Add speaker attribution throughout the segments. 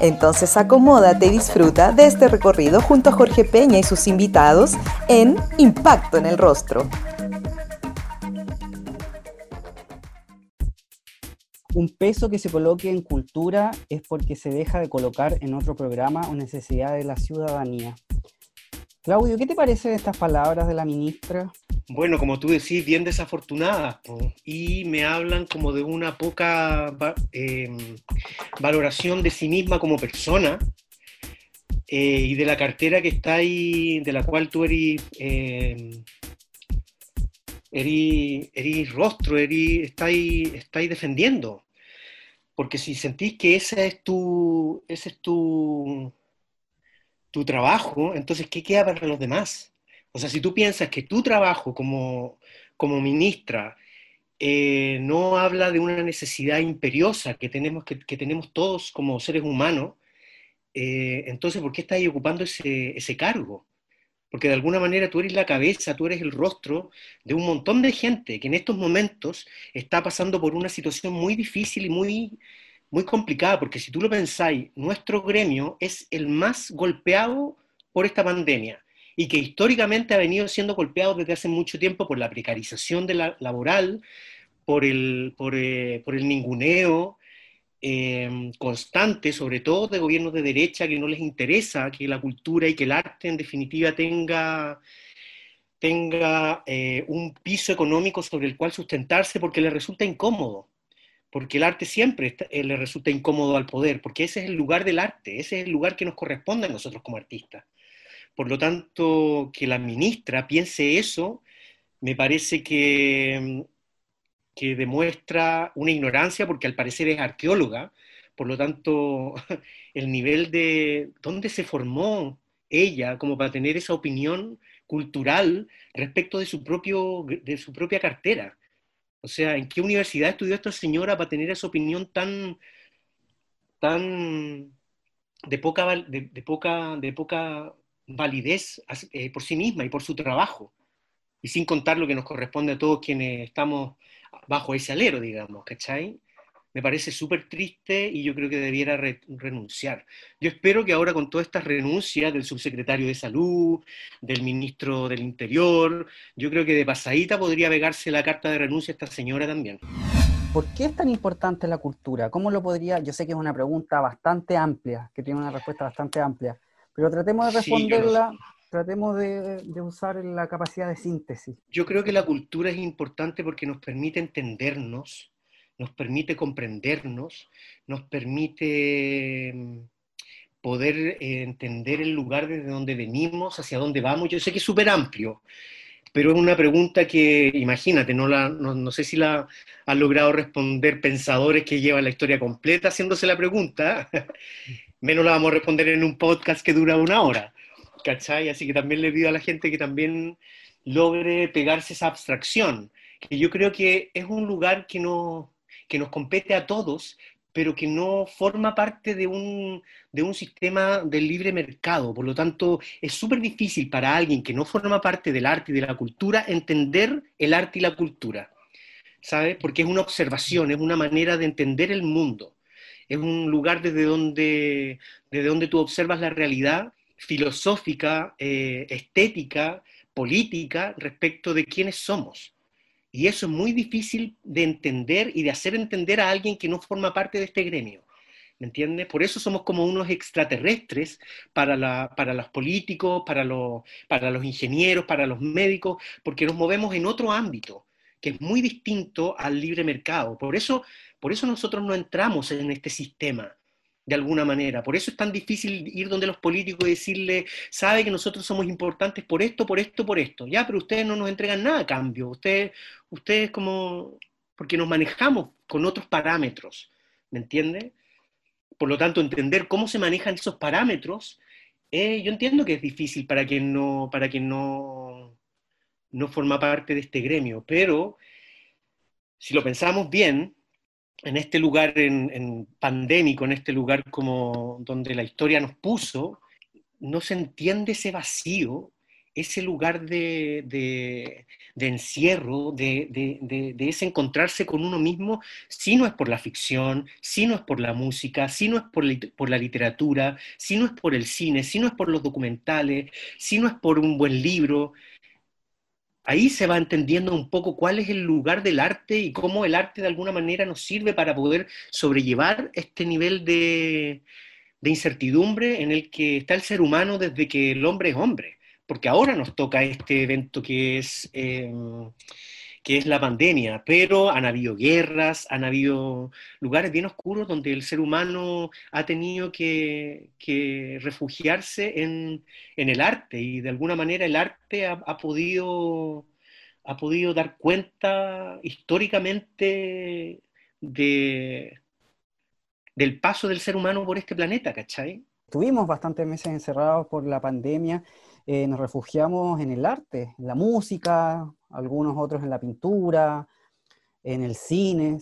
Speaker 1: Entonces acomódate y disfruta de este recorrido junto a Jorge Peña y sus invitados en Impacto en el Rostro.
Speaker 2: Un peso que se coloque en cultura es porque se deja de colocar en otro programa o necesidad de la ciudadanía. Claudio, ¿qué te parece de estas palabras de la ministra?
Speaker 3: Bueno, como tú decís, bien desafortunadas, y me hablan como de una poca em, valoración de sí misma como persona eh, y de la cartera que está ahí, de la cual tú eres, eh, rostro, eres, estáis, estáis defendiendo. Porque si sentís que ese es tu, ese es tu, tu trabajo, entonces, ¿qué queda para los demás? O sea, si tú piensas que tu trabajo como, como ministra eh, no habla de una necesidad imperiosa que tenemos, que, tenemos todos como seres humanos, eh, entonces, ¿por qué estás ocupando ese, ese cargo? Porque de alguna manera tú eres la cabeza, tú eres el rostro de un montón de gente que en estos momentos está pasando por una situación muy difícil y muy, muy complicada, porque si tú lo pensáis, nuestro gremio es el más golpeado por esta pandemia y que históricamente ha venido siendo golpeado desde hace mucho tiempo por la precarización de la, laboral, por el, por, eh, por el ninguneo em, constante, sobre todo de gobiernos de derecha, que no les interesa que la cultura y que el arte en definitiva tenga, tenga eh, un piso económico sobre el cual sustentarse porque le resulta incómodo porque el arte siempre eh, le resulta incómodo al poder, porque ese es el lugar del arte, ese es el lugar que nos corresponde a nosotros como artistas. Por lo tanto, que la ministra piense eso, me parece que, que demuestra una ignorancia, porque al parecer es arqueóloga, por lo tanto, el nivel de dónde se formó ella como para tener esa opinión cultural respecto de su, propio, de su propia cartera. O sea, ¿en qué universidad estudió esta señora para tener esa opinión tan, tan de poca, de poca, de poca validez eh, por sí misma y por su trabajo, y sin contar lo que nos corresponde a todos quienes estamos bajo ese alero, digamos, ¿cachai? Me parece súper triste y yo creo que debiera renunciar. Yo espero que ahora con todas estas renuncias del subsecretario de Salud, del ministro del Interior, yo creo que de pasadita podría pegarse la carta de renuncia a esta señora también.
Speaker 2: ¿Por qué es tan importante la cultura? ¿Cómo lo podría? Yo sé que es una pregunta bastante amplia, que tiene una respuesta bastante amplia, pero tratemos de responderla, tratemos de, usar la capacidad de síntesis.
Speaker 3: Yo creo que la cultura es importante porque nos permite entendernos, nos permite comprendernos, nos permite mm, poder eh, entender el lugar desde donde venimos, hacia dónde vamos. Yo sé que es súper amplio, pero es una pregunta que, imagínate, no, la, no, sé si la han logrado responder pensadores que llevan la historia completa haciéndose la pregunta. menos la vamos a responder en un podcast que dura una hora, ¿cachai? Así que también le pido a la gente que también logre pegarse esa abstracción, que yo creo que es un lugar que, no, que nos compete a todos, pero que no forma parte de un, de un sistema del libre mercado. Por lo tanto, es súper difícil para alguien que no forma parte del arte y de la cultura entender el arte y la cultura, ¿sabes? Porque es una observación, es una manera de entender el mundo es un lugar desde donde, desde donde tú observas la realidad filosófica, eh, estética, política respecto de quiénes somos. Y eso es muy difícil de entender y de hacer entender a alguien que no forma parte de este gremio. ¿Me entiendes? Por eso somos como unos extraterrestres para, para los políticos, para los, para los ingenieros, para los médicos, porque nos movemos en otro ámbito que es muy distinto al libre mercado. Por eso por eso nosotros no entramos en este sistema, de alguna manera. Por eso es tan difícil ir donde los políticos y decirle, sabe que nosotros somos importantes por esto, por esto, por esto. Ya, pero ustedes no nos entregan nada a cambio. Ustedes, ustedes como, porque nos manejamos con otros parámetros, ¿me entiende? Por lo tanto, entender cómo se manejan esos parámetros, eh, yo entiendo que es difícil para quien no, para quien no, no forma parte de este gremio, pero si lo pensamos bien, en este lugar en, pandémico, en este lugar como donde la historia nos puso, no se entiende ese vacío, ese lugar de, encierro, de, ese encontrarse con uno mismo, si no es por la ficción, si no es por la música, si no es por, por la literatura, si no es por el cine, si no es por los documentales, si no es por un buen libro, ahí se va entendiendo un poco cuál es el lugar del arte y cómo el arte de alguna manera nos sirve para poder sobrellevar este nivel de, incertidumbre en el que está el ser humano desde que el hombre es hombre. Porque ahora nos toca este evento que es... Em, que es la pandemia, pero han habido guerras, han habido lugares bien oscuros donde el ser humano ha tenido que, refugiarse en, el arte y de alguna manera el arte ha, podido, ha podido dar cuenta históricamente de, del paso del ser humano por este planeta, ¿cachai?
Speaker 2: Tuvimos bastantes meses encerrados por la pandemia, eh, nos refugiamos en el arte, en la música, algunos otros en la pintura, en el cine.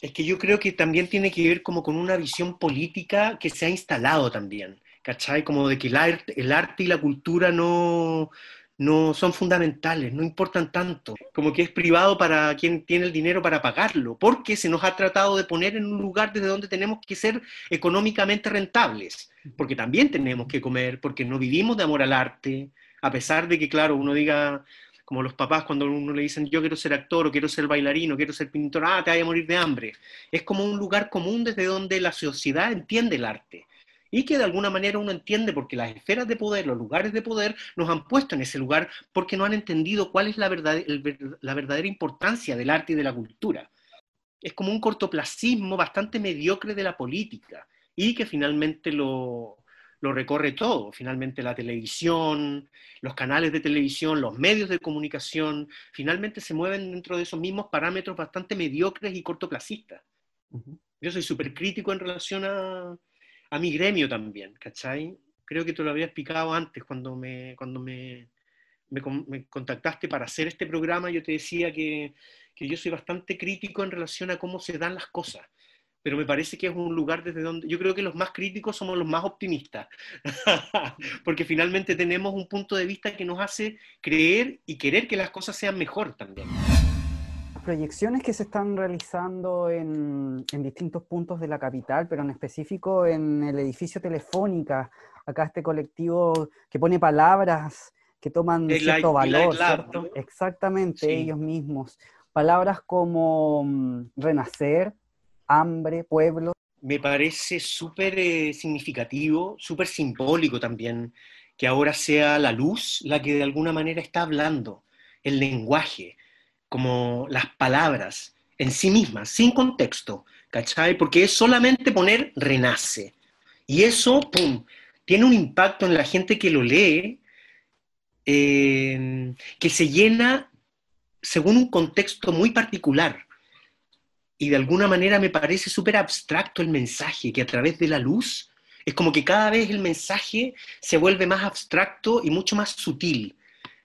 Speaker 3: Es que yo creo que también tiene que ver como con una visión política que se ha instalado también, ¿cachai? Como de que el arte, el arte y la cultura no, no son fundamentales, no importan tanto, como que es privado para quien tiene el dinero para pagarlo, porque se nos ha tratado de poner en un lugar desde donde tenemos que ser económicamente rentables, porque también tenemos que comer, porque no vivimos de amor al arte, a pesar de que, claro, uno diga, como los papás cuando uno le dicen yo quiero ser actor o quiero ser bailarino, quiero ser pintor, ah, te vaya a morir de hambre. Es como un lugar común desde donde la sociedad entiende el arte y que de alguna manera uno entiende porque las esferas de poder, los lugares de poder nos han puesto en ese lugar porque no han entendido cuál es la, verdad, la verdadera importancia del arte y de la cultura. Es como un cortoplacismo bastante mediocre de la política y que finalmente lo, lo recorre todo. Finalmente la televisión, los canales de televisión, los medios de comunicación, finalmente se mueven dentro de esos mismos parámetros bastante mediocres y cortoplacistas. Yo soy súper crítico en relación a, a, mi gremio también, ¿cachai? Creo que te lo había explicado antes cuando me, cuando me, me, contactaste para hacer este programa, yo te decía que, que yo soy bastante crítico en relación a cómo se dan las cosas pero me parece que es un lugar desde donde yo creo que los más críticos somos los más optimistas, porque finalmente tenemos un punto de vista que nos hace creer y querer que las cosas sean mejor también.
Speaker 2: Proyecciones que se están realizando en, en distintos puntos de la capital, pero en específico en el edificio Telefónica, acá este colectivo que pone palabras que toman cierto valor, Exactamente, ellos mismos. Palabras como mm, renacer, hambre, pueblo.
Speaker 3: Me parece súper eh, significativo, súper simbólico también, que ahora sea la luz la que de alguna manera está hablando, el lenguaje, como las palabras en sí mismas, sin contexto, ¿cachai? Porque es solamente poner renace. Y eso, ¡pum!, tiene un impacto en la gente que lo lee, eh, que se llena según un contexto muy particular y de alguna manera me parece súper abstracto el mensaje, que a través de la luz es como que cada vez el mensaje se vuelve más abstracto y mucho más sutil,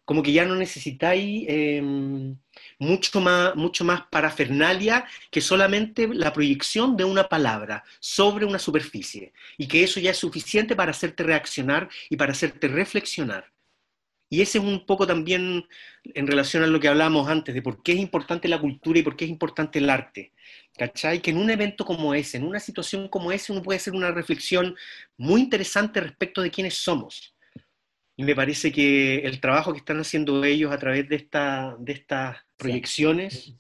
Speaker 3: como que ya no necesitáis em, mucho, más, mucho más parafernalia que solamente la proyección de una palabra sobre una superficie, y que eso ya es suficiente para hacerte reaccionar y para hacerte reflexionar. Y ese es un poco también en relación a lo que hablábamos antes, de por qué es importante la cultura y por qué es importante el arte. ¿Cachai? Que en un evento como ese, en una situación como ese, uno puede hacer una reflexión muy interesante respecto de quiénes somos. Y me parece que el trabajo que están haciendo ellos a través de, esta, de estas proyecciones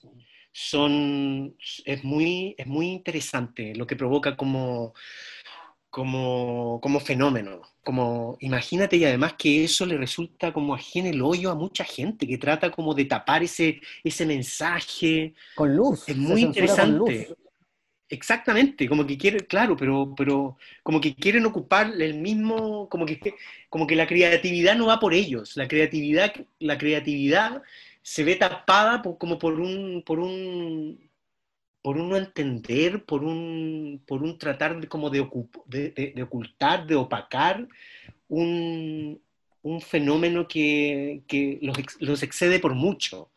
Speaker 3: son, es, muy, es muy interesante, lo que provoca como, como, como fenómeno. Como, imagínate y además que eso le resulta como ajeno el hoyo a mucha gente que trata como de tapar ese, ese mensaje.
Speaker 2: Con luz.
Speaker 3: Es muy interesante. Exactamente, como que quieren, claro, pero, pero como que quieren ocupar el mismo, como que, como que la creatividad no va por ellos, la creatividad, la creatividad se ve tapada como por un, por un, por un no entender, por un, por un tratar de, como de, de, ocultar, de opacar un, un fenómeno que, los, excede por mucho,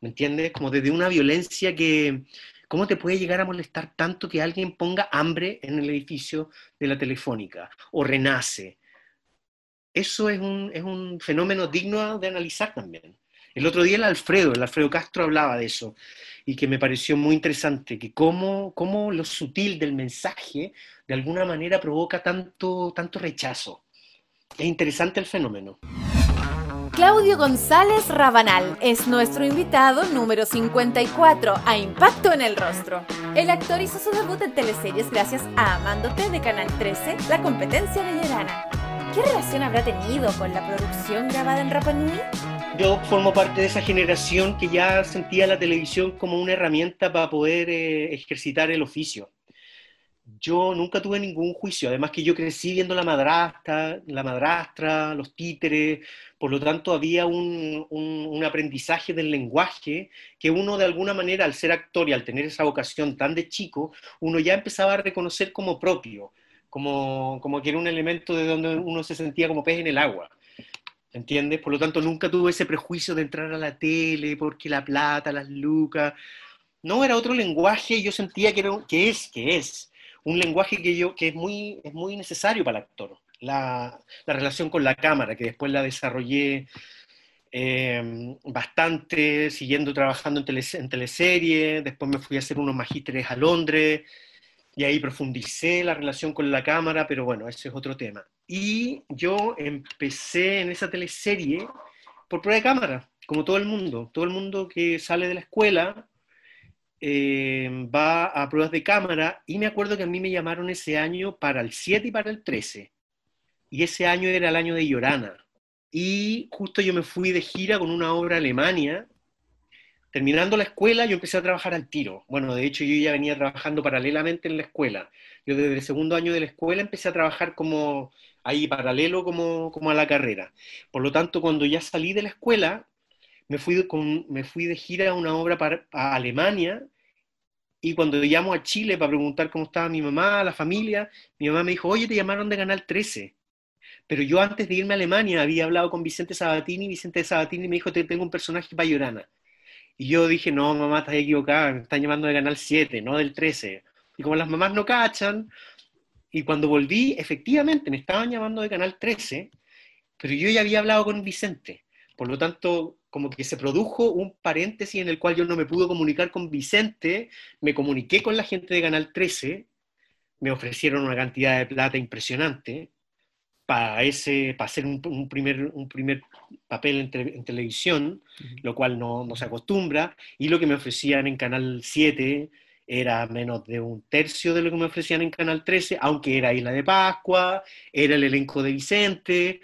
Speaker 3: ¿me entiendes? Como desde una violencia que, ¿cómo te puede llegar a molestar tanto que alguien ponga hambre en el edificio de la telefónica o renace? Eso es un, es un fenómeno digno de analizar también. El otro día el Alfredo, el Alfredo Castro hablaba de eso y que me pareció muy interesante, que cómo, cómo lo sutil del mensaje de alguna manera provoca tanto, tanto rechazo. Es interesante el fenómeno.
Speaker 4: Claudio González Rabanal es nuestro invitado número 54 a Impacto en el Rostro. El actor hizo su debut en teleseries gracias a Amándote de Canal 13, la competencia de Llorana. ¿Qué relación habrá tenido con la producción grabada en Rapa Nui?
Speaker 3: Yo formo parte de esa generación que ya sentía la televisión como una herramienta para poder eh, ejercitar el oficio yo nunca tuve ningún juicio, además que yo crecí viendo la madrastra, la madrastra, los títeres, por lo tanto había un, un, aprendizaje del lenguaje que uno de alguna manera al ser actor y al tener esa vocación tan de chico, uno ya empezaba a reconocer como propio, como, como que era un elemento de donde uno se sentía como pez en el agua. ¿Entiendes? Por lo tanto, nunca tuve ese prejuicio de entrar a la tele porque la plata, las lucas. No, era otro lenguaje, yo sentía que, era, que es, que es, un lenguaje que, yo, que es, muy, es muy necesario para el actor. La, relación con la cámara, que después la desarrollé eh, bastante, siguiendo trabajando en, tele, en teleserie, después me fui a hacer unos magísteres a Londres, y ahí profundicé la relación con la cámara, pero bueno, ese es otro tema. Y yo empecé en esa teleserie por prueba de cámara, como todo el mundo. Todo el mundo que sale de la escuela eh, va a pruebas de cámara y me acuerdo que a mí me llamaron ese año para el 7 y para el 13. Y ese año era el año de Llorana. Y justo yo me fui de gira con una obra Alemania. Terminando la escuela, yo empecé a trabajar al tiro. Bueno, de hecho, yo ya venía trabajando paralelamente en la escuela. Yo desde el segundo año de la escuela empecé a trabajar como ahí paralelo como, como a la carrera. Por lo tanto, cuando ya salí de la escuela, me fui, con, me fui de gira a una obra para, Alemania y cuando llamo a Chile para preguntar cómo estaba mi mamá, la familia, mi mamá me dijo, oye, te llamaron de Canal 13. Pero yo antes de irme a Alemania había hablado con Vicente Sabatini, Vicente Sabatini me dijo, te tengo un personaje para Llorana. Y yo dije, no, mamá, estás equivocada, me están llamando de Canal 7, no del 13. Y como las mamás no cachan, y cuando volví, efectivamente, me estaban llamando de Canal 13, pero yo ya había hablado con Vicente. Por lo tanto, como que se produjo un paréntesis en el cual yo no me pude comunicar con Vicente, me comuniqué con la gente de Canal 13, me ofrecieron una cantidad de plata impresionante para, ese, para hacer un, primer, un primer papel en, televisión, lo cual no, no, se acostumbra, y lo que me ofrecían en Canal 7 era menos de un tercio de lo que me ofrecían en Canal 13, aunque era Isla de Pascua, era el elenco de Vicente,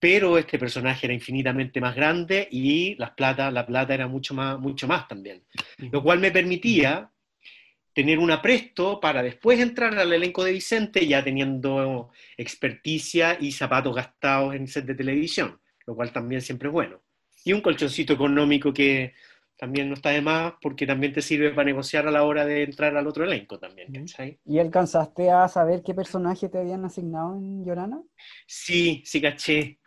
Speaker 3: pero este personaje era infinitamente más grande y las plata, la plata era mucho más, mucho más también. Lo cual me permitía tener un apresto para después entrar al elenco de Vicente ya teniendo experticia y zapatos gastados en set de televisión, lo cual también siempre es bueno. Y un colchoncito económico que también no está de más porque también te sirve para negociar a la hora de entrar al otro elenco también.
Speaker 2: ¿Y alcanzaste a saber qué personaje te habían asignado en Llorana?
Speaker 3: Sí, sí caché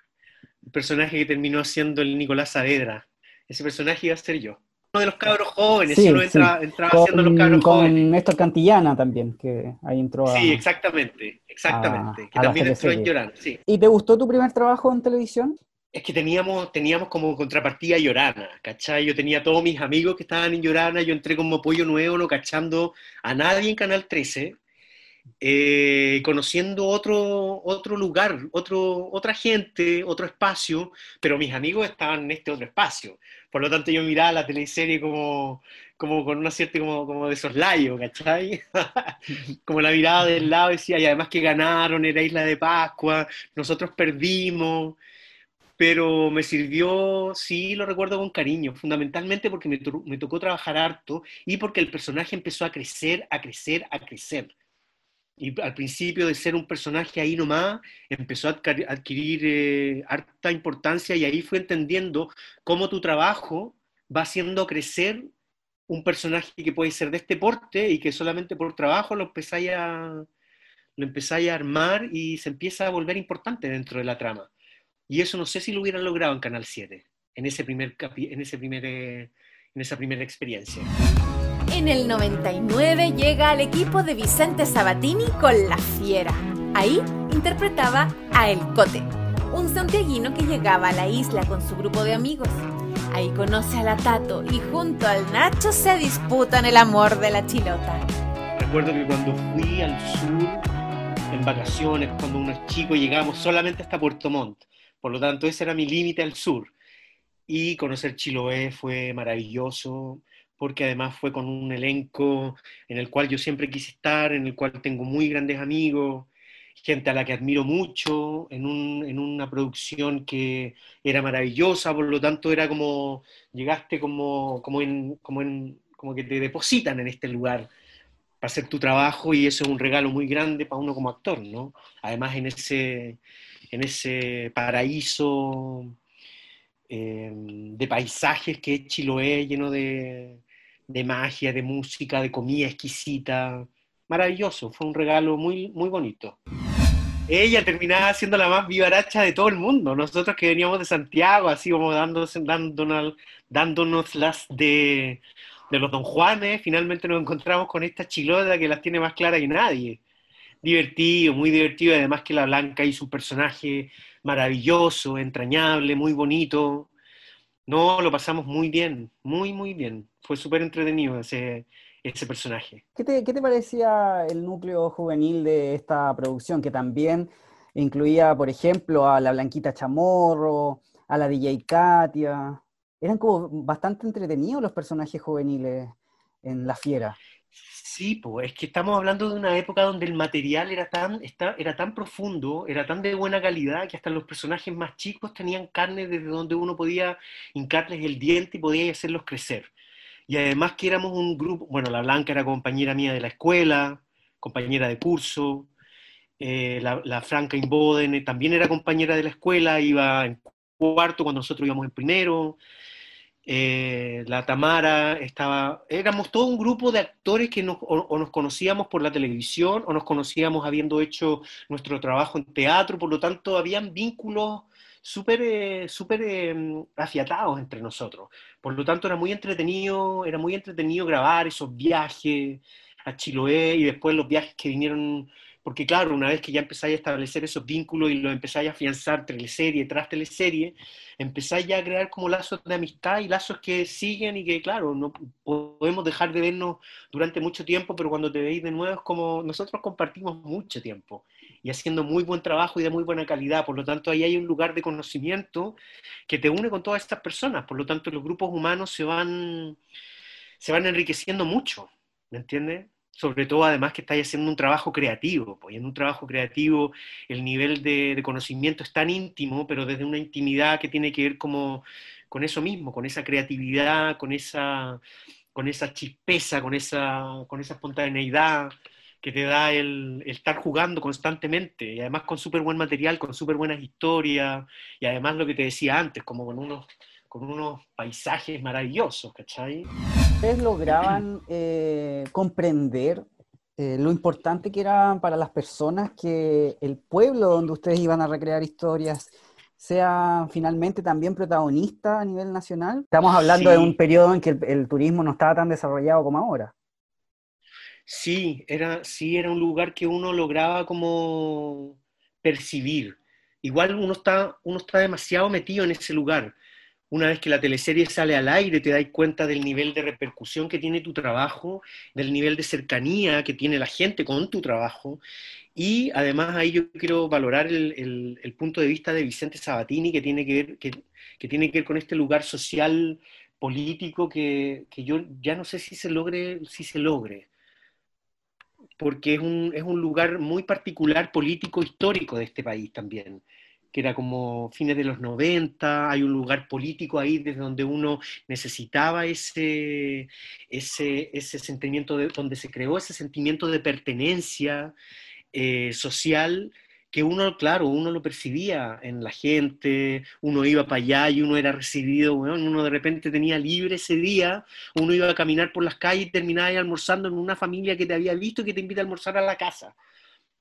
Speaker 3: personaje que terminó siendo el Nicolás Saavedra. Ese personaje iba a ser yo. Uno de los cabros jóvenes, sí, entraba haciendo los cabros
Speaker 2: con
Speaker 3: jóvenes.
Speaker 2: Néstor Cantillana también, que ahí entró
Speaker 3: a, Sí, exactamente, exactamente. que también entró en Llorana, sí.
Speaker 2: ¿Y te gustó tu primer trabajo en televisión?
Speaker 3: Es que teníamos, teníamos como contrapartida Llorana, ¿cachai? Yo tenía todos mis amigos que estaban en Llorana, yo entré como pollo nuevo, no cachando a nadie en Canal 13, eh, conociendo otro, otro lugar, otro, otra gente, otro espacio, pero mis amigos estaban en este otro espacio. Por lo tanto, yo miraba la teleserie como, como con una cierta como, como de soslayo, ¿cachai? como la mirada del lado decía, y además que ganaron, era Isla de Pascua, nosotros perdimos, pero me sirvió, sí, lo recuerdo con cariño, fundamentalmente porque me, me tocó trabajar harto y porque el personaje empezó a crecer, a crecer, a crecer y al principio de ser un personaje ahí nomás, empezó a adquirir eh, harta importancia y ahí fue entendiendo cómo tu trabajo va haciendo crecer un personaje que puede ser de este porte y que solamente por trabajo lo empezáis a, lo empezáis a armar y se empieza a volver importante dentro de la trama. Y eso no sé si lo hubieran logrado en Canal 7, en, ese primer en, ese primer, en esa primera experiencia.
Speaker 4: En el 99 llega al equipo de Vicente Sabatini con La Fiera. Ahí interpretaba a El Cote, un santiaguino que llegaba a la isla con su grupo de amigos. Ahí conoce a la Tato y junto al Nacho se disputan el amor de la chilota.
Speaker 3: Recuerdo que cuando fui al sur en vacaciones, cuando unos chicos llegamos solamente hasta Puerto Montt, por lo tanto ese era mi límite al sur. Y conocer Chiloé fue maravilloso, porque además fue con un elenco en el cual yo siempre quise estar, en el cual tengo muy grandes amigos, gente a la que admiro mucho, en, una producción que era maravillosa, por lo tanto era como, llegaste como, como, en, como, en, como que te depositan en este lugar para hacer tu trabajo y eso es un regalo muy grande para uno como actor, ¿no? Además en ese, en ese paraíso eh, de paisajes que es Chiloé, lleno de, de magia, de música, de comida exquisita, maravilloso, fue un regalo muy, muy bonito. Ella terminaba siendo la más vivaracha de todo el mundo. Nosotros que veníamos de Santiago, así como dándonos, dándonos, dándonos las de, de los Don Juanes, finalmente nos encontramos con esta chilota que las tiene más claras que nadie. Divertido, muy divertido, además que la Blanca hizo un personaje maravilloso, entrañable, muy bonito. No, lo pasamos muy bien, muy, muy bien. Fue súper entretenido ese, ese personaje.
Speaker 2: ¿Qué te, ¿Qué te, parecía el núcleo juvenil de esta producción, que también incluía, por ejemplo, a la Blanquita Chamorro, a la DJ Katia? Eran como bastante entretenidos los personajes juveniles en La Fiera.
Speaker 3: Sí, pues es que estamos hablando de una época donde el material era tan, era tan profundo, era tan de buena calidad, que hasta los personajes más chicos tenían carne desde donde uno podía hincarles el diente y podía hacerlos crecer. Y además que éramos un grupo, bueno, la Blanca era compañera mía de la escuela, compañera de curso, eh, la, Franca Inboden también era compañera de la escuela, iba en cuarto cuando nosotros íbamos en primero, eh, la Tamara estaba, éramos todo un grupo de actores que nos, o, nos conocíamos por la televisión o nos conocíamos habiendo hecho nuestro trabajo en teatro, por lo tanto habían vínculos súper eh, super, em, afiatados entre nosotros. Por lo tanto, era muy entretenido, era muy entretenido grabar esos viajes a Chiloé y después los viajes que vinieron, porque claro, una vez que ya empezáis a establecer esos vínculos y los empezáis a afianzar teleserie tras teleserie, empezáis ya a crear como lazos de amistad y lazos que siguen y que, claro, no podemos dejar de vernos durante mucho tiempo, pero cuando te veis de nuevo es como nosotros compartimos mucho tiempo y haciendo muy buen trabajo y de muy buena calidad. Por lo tanto, ahí hay un lugar de conocimiento que te une con todas estas personas. Por lo tanto, los grupos humanos se van, se van enriqueciendo mucho, ¿me entiendes? Sobre todo, además, que estáis haciendo un trabajo creativo. Pues, en un trabajo creativo el nivel de, conocimiento es tan íntimo, pero desde una intimidad que tiene que ver como, con eso mismo, con esa creatividad, con esa, con esa chispeza, con esa, con esa espontaneidad que te da el, estar jugando constantemente y además con súper buen material, con súper buenas historias y además lo que te decía antes, como con unos, con unos paisajes maravillosos, ¿cachai?
Speaker 2: ¿Ustedes lograban eh, comprender eh, lo importante que era para las personas que el pueblo donde ustedes iban a recrear historias sea finalmente también protagonista a nivel nacional? Estamos hablando de un periodo en que el turismo no estaba tan desarrollado como ahora.
Speaker 3: Sí, era, sí, era un lugar que uno lograba como percibir. Igual uno está, uno está demasiado metido en ese lugar. Una vez que la teleserie sale al aire, te das cuenta del nivel de repercusión que tiene tu trabajo, del nivel de cercanía que tiene la gente con tu trabajo. Y además ahí yo quiero valorar el, punto de vista de Vicente Sabatini, que tiene que ver, que, tiene que ver con este lugar social político que, que, yo ya no sé si se logre, si se logre porque es un, es un lugar muy particular político histórico de este país también que era como fines de los 90, hay un lugar político ahí desde donde uno necesitaba ese, ese, ese sentimiento, de, donde se creó ese sentimiento de pertenencia eh, social que uno, claro, uno lo percibía en la gente, uno iba para allá y uno era recibido, uno de repente tenía libre ese día, uno iba a caminar por las calles y terminaba ahí almorzando en una familia que te había visto y que te invita a almorzar a la casa.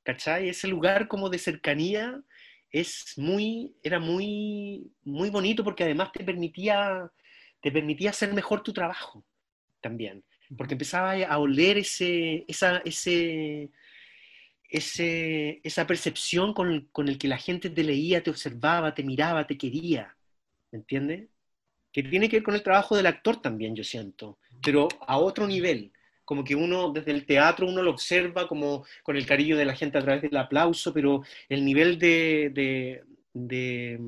Speaker 3: ¿Cachai? Ese lugar como de cercanía es muy, era muy, muy bonito porque además te permitía, te permitía hacer mejor tu trabajo también, porque empezaba a oler ese, esa, ese, ese, esa percepción con, con el que la gente te leía, te observaba, te miraba, te quería, ¿me entiendes? Que tiene que ver con el trabajo del actor también, yo siento, pero a otro nivel como que uno desde el teatro uno lo observa como con el cariño de la gente a través del aplauso, pero el nivel de, de, de,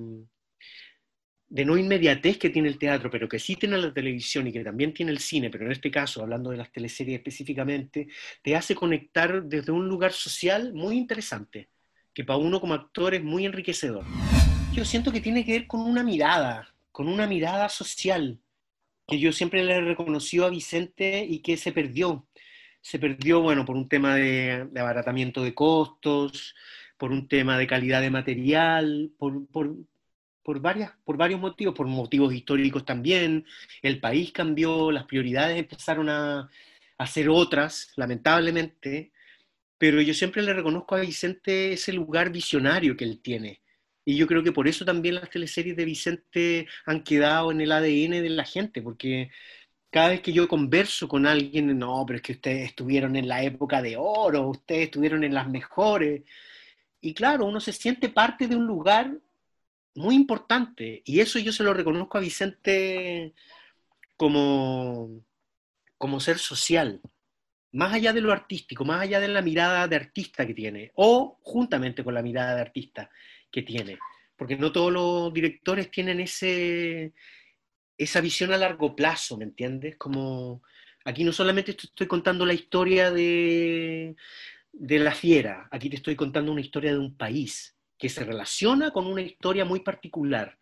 Speaker 3: no inmediatez que tiene el teatro, pero que sí tiene la televisión y que también tiene el cine, pero en este caso, hablando de las teleseries específicamente, te hace conectar desde un lugar social muy interesante, que para uno como actor es muy enriquecedor. Yo siento que tiene que ver con una mirada, con una mirada social, que yo siempre le reconoció a Vicente y que se perdió. Se perdió, bueno, por un tema de, abaratamiento de costos, por un tema de calidad de material, por, por, por, varias, por varios motivos, por motivos históricos también. El país cambió, las prioridades empezaron a, a ser otras, lamentablemente, pero yo siempre le reconozco a Vicente ese lugar visionario que él tiene y yo creo que por eso también las teleseries de Vicente han quedado en el ADN de la gente, porque cada vez que yo converso con alguien, no, pero es que ustedes estuvieron en la época de oro, ustedes estuvieron en las mejores. Y claro, uno se siente parte de un lugar muy importante. Y eso yo se lo reconozco a Vicente como, como ser social, más allá de lo artístico, más allá de la mirada de artista que tiene, o juntamente con la mirada de artista que tiene, porque no todos los directores tienen ese, esa visión a largo plazo, ¿me entiendes? Como aquí no solamente estoy contando la historia de, de la fiera, aquí te estoy contando una historia de un país que se relaciona con una historia muy particular.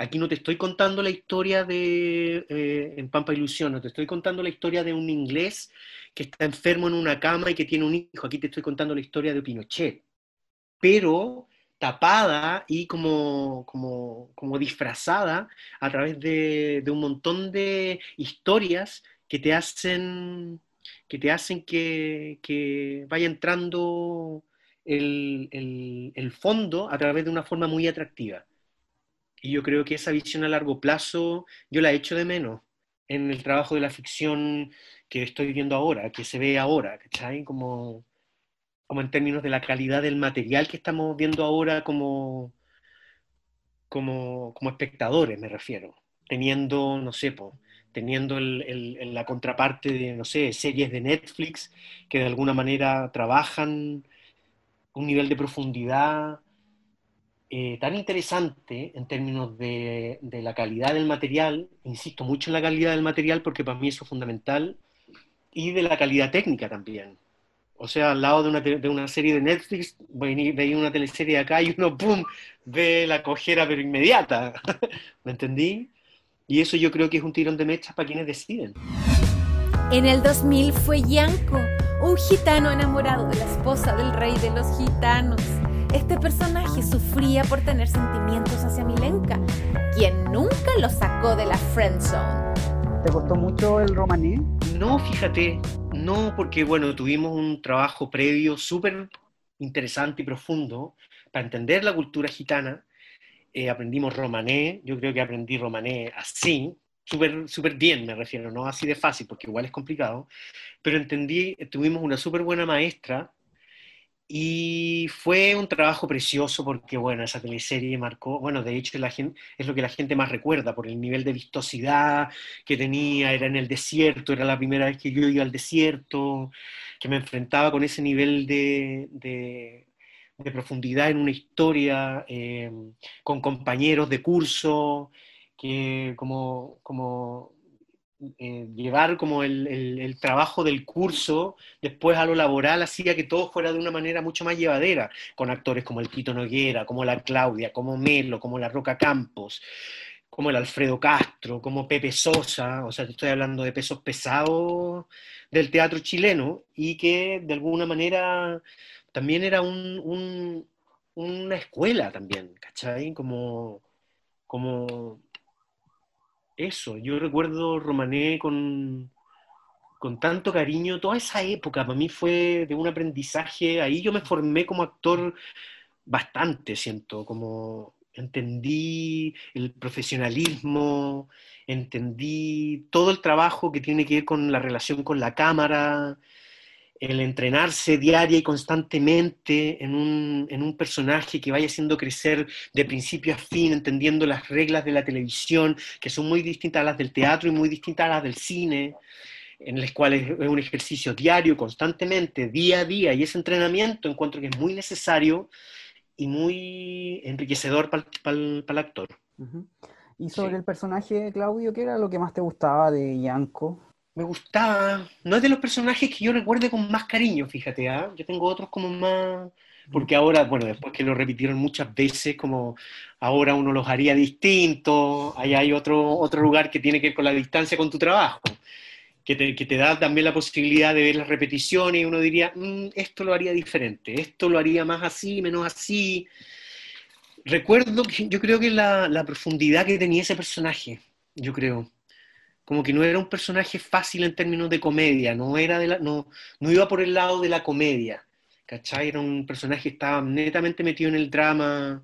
Speaker 3: Aquí no te estoy contando la historia de eh, en Pampa Ilusión, no te estoy contando la historia de un inglés que está enfermo en una cama y que tiene un hijo. Aquí te estoy contando la historia de Pinochet. Pero tapada y como, como, disfrazada a través de, un montón de historias que te hacen que, te hacen que, vaya entrando el, el, fondo a través de una forma muy atractiva. Y yo creo que esa visión a largo plazo yo la echo de menos en el trabajo de la ficción que estoy viendo ahora, que se ve ahora, ¿cachai? Como, como en términos de la calidad del material que estamos viendo ahora como, como, espectadores, me refiero, teniendo, no sé, teniendo la contraparte de, no sé, series de Netflix que de alguna manera trabajan un nivel de profundidad eh, tan interesante en términos de, de, la calidad del material, insisto mucho en la calidad del material porque para mí eso es fundamental, y de la calidad técnica también. O sea, al lado de una, de una serie de Netflix, veía una teleserie acá y uno, ¡pum!, ve la cojera pero inmediata. ¿Me entendí? Y eso yo creo que es un tirón de mechas para quienes deciden.
Speaker 4: En el 2000 fue Yanko, un gitano enamorado de la esposa del rey de los gitanos. Este personaje sufría por tener sentimientos hacia Milenka, quien nunca lo sacó de la friend zone.
Speaker 2: ¿Te costó mucho el romaní?
Speaker 3: No, fíjate, no, porque bueno, tuvimos un trabajo previo súper interesante y profundo para entender la cultura gitana. Eh, aprendimos romané, yo creo que aprendí romané así, súper super bien me refiero, no así de fácil, porque igual es complicado, pero entendí, tuvimos una súper buena maestra y fue un trabajo precioso porque, bueno, esa teleserie marcó, bueno, de hecho es lo que la gente más recuerda por el nivel de vistosidad que tenía, era en el desierto, era la primera vez que yo iba al desierto, que me enfrentaba con ese nivel de, de, profundidad en una historia, eh, con compañeros de curso, que como, como eh, llevar como el, trabajo del curso después a lo laboral hacía que todo fuera de una manera mucho más llevadera, con actores como el Quito Noguera, como la Claudia, como Melo, como la Roca Campos, como el Alfredo Castro, como Pepe Sosa, o sea, te estoy hablando de pesos pesados del teatro chileno y que de alguna manera también era un, una escuela también, ¿cachai? Como, como eso, yo recuerdo Romané con, con tanto cariño, toda esa época para mí fue de un aprendizaje, ahí yo me formé como actor bastante, siento, como entendí el profesionalismo, entendí todo el trabajo que tiene que ver con la relación con la cámara, el entrenarse diaria y constantemente en un, en un, personaje que vaya haciendo crecer de principio a fin, entendiendo las reglas de la televisión, que son muy distintas a las del teatro y muy distintas a las del cine, en las cuales es un ejercicio diario, constantemente, día a día, y ese entrenamiento encuentro que es muy necesario y muy enriquecedor para el actor.
Speaker 2: Y sobre el personaje, Claudio, ¿qué era lo que más te gustaba de Yanko?
Speaker 3: Me gustaba, no es de los personajes que yo recuerde con más cariño, fíjate, ¿ah? yo tengo otros como más, porque ahora, bueno, después que lo repitieron muchas veces, como ahora uno los haría distintos, ahí hay otro, otro lugar que tiene que ver con la distancia con tu trabajo, que te, da también la posibilidad de ver las repeticiones y uno diría, mm, esto lo haría diferente, esto lo haría más así, menos así. Recuerdo que yo creo que la profundidad que tenía ese personaje, yo creo como que no era un personaje fácil en términos de comedia, no, era de la, no, no iba por el lado de la comedia, ¿cachai? Era un personaje que estaba netamente metido en el drama,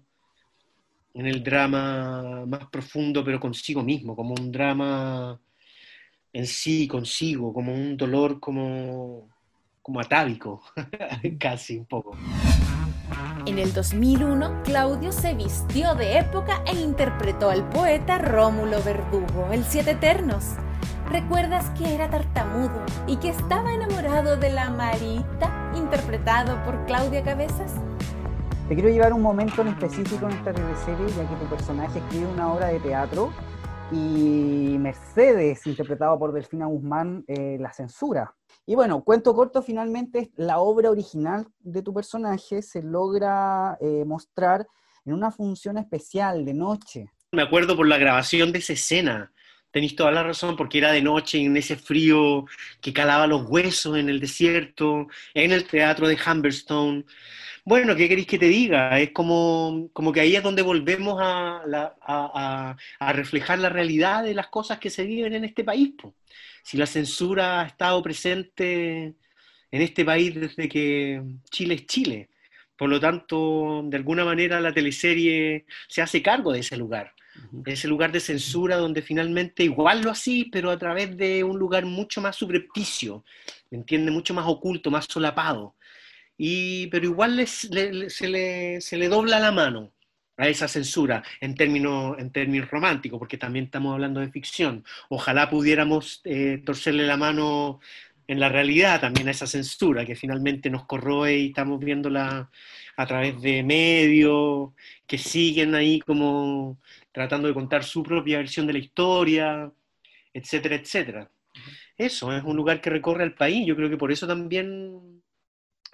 Speaker 3: en el drama más profundo, pero consigo mismo, como un drama en sí, consigo, como un dolor como, como atávico, casi un poco.
Speaker 4: En el 2001, Claudio se vistió de época e interpretó al poeta Rómulo Verdugo, el Siete Eternos. ¿Recuerdas que era tartamudo y que estaba enamorado de la Marita, interpretado por Claudia Cabezas?
Speaker 2: Te quiero llevar un momento en específico en esta serie, ya que tu personaje escribe una obra de teatro y Mercedes, interpretado por Delfina Guzmán, eh, la censura. Y bueno, cuento corto, finalmente la obra original de tu personaje se logra eh, mostrar en una función especial de noche.
Speaker 3: Me acuerdo por la grabación de esa escena, tenéis toda la razón, porque era de noche, en ese frío que calaba los huesos en el desierto, en el teatro de Humberstone. Bueno, ¿qué queréis que te diga? Es como, como que ahí es donde volvemos a, a, reflejar la realidad de las cosas que se viven en este país si la censura ha estado presente en este país desde que Chile es Chile. Por lo tanto, de alguna manera la teleserie se hace cargo de ese lugar, de ese lugar de censura donde finalmente igual lo así, pero a través de un lugar mucho más subrepticio, ¿me entiende? Mucho más oculto, más solapado. Y, pero igual se, le, se le dobla la mano a esa censura en términos, en términos románticos, porque también estamos hablando de ficción. Ojalá pudiéramos eh, torcerle la mano en la realidad también a esa censura que finalmente nos corroe y estamos viéndola a través de medios que siguen ahí como tratando de contar su propia versión de la historia, etcétera, etcétera. Eso es un lugar que recorre al país. Yo creo que por eso también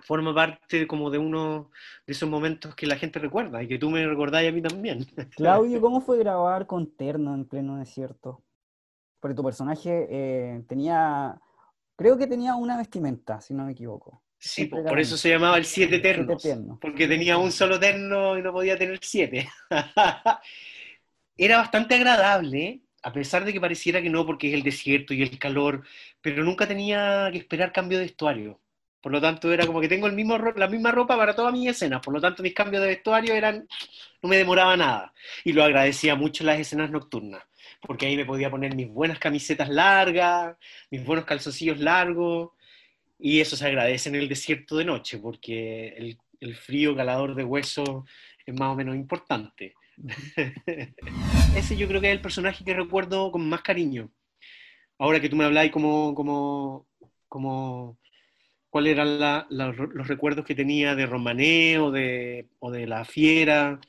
Speaker 3: forma parte como de uno de esos momentos que la gente recuerda y que tú me recordáis a mí también.
Speaker 2: Claudio, ¿cómo fue grabar con Terno en pleno desierto? Porque tu personaje eh, tenía, creo que tenía una vestimenta, si no me equivoco.
Speaker 3: Sí, por eso se llamaba el Siete Ternos, porque tenía un solo terno y no podía tener siete. Era bastante agradable, a pesar de que pareciera que no, porque es el desierto y el calor, pero nunca tenía que esperar cambio de vestuario por lo tanto, era como que tengo el mismo, la misma ropa para todas mis escenas. Por lo tanto, mis cambios de vestuario eran, no me demoraba nada. Y lo agradecía mucho las escenas nocturnas, porque ahí me podía poner mis buenas camisetas largas, mis buenos calzoncillos largos. Y eso se agradece en el desierto de noche, porque el, el frío calador de hueso es más o menos importante. Ese yo creo que es el personaje que recuerdo con más cariño. Ahora que tú me habláis como, como, como cuáles eran los recuerdos que tenía de Romané o de, La Fiera.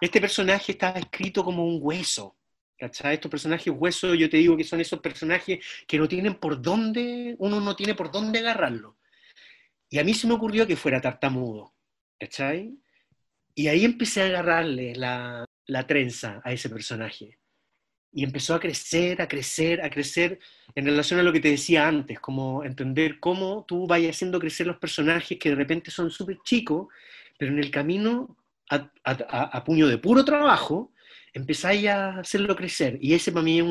Speaker 3: Este personaje estaba escrito como un hueso. ¿Cachai? Estos personajes huesos, yo te digo que son esos personajes que no tienen por dónde, uno no tiene por dónde agarrarlo. Y a mí se me ocurrió que fuera tartamudo. ¿Cachai? Y ahí empecé a agarrarle la, la trenza a ese personaje y empezó a crecer, a crecer, a crecer en relación a lo que te decía antes, como entender cómo tú vayas haciendo crecer los personajes que de repente son súper chicos, pero en el camino, a, puño de puro trabajo, empezáis a hacerlo crecer. Y ese para mí es,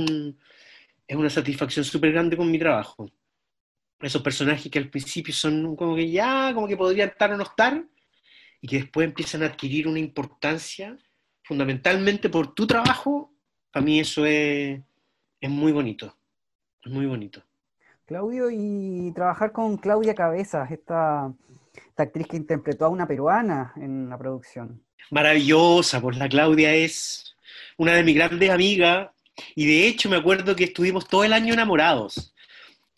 Speaker 3: es una satisfacción súper grande con mi trabajo. Esos personajes que al principio son como que ya, como que podrían estar o no estar, y que después empiezan a adquirir una importancia fundamentalmente por tu trabajo, para mí eso es, es muy bonito, es muy bonito.
Speaker 2: Claudio, y trabajar con Claudia Cabezas, esta, esta actriz que interpretó a una peruana en la producción.
Speaker 3: Maravillosa, pues la Claudia es una de mis grandes amigas y de hecho me acuerdo que estuvimos todo el año enamorados,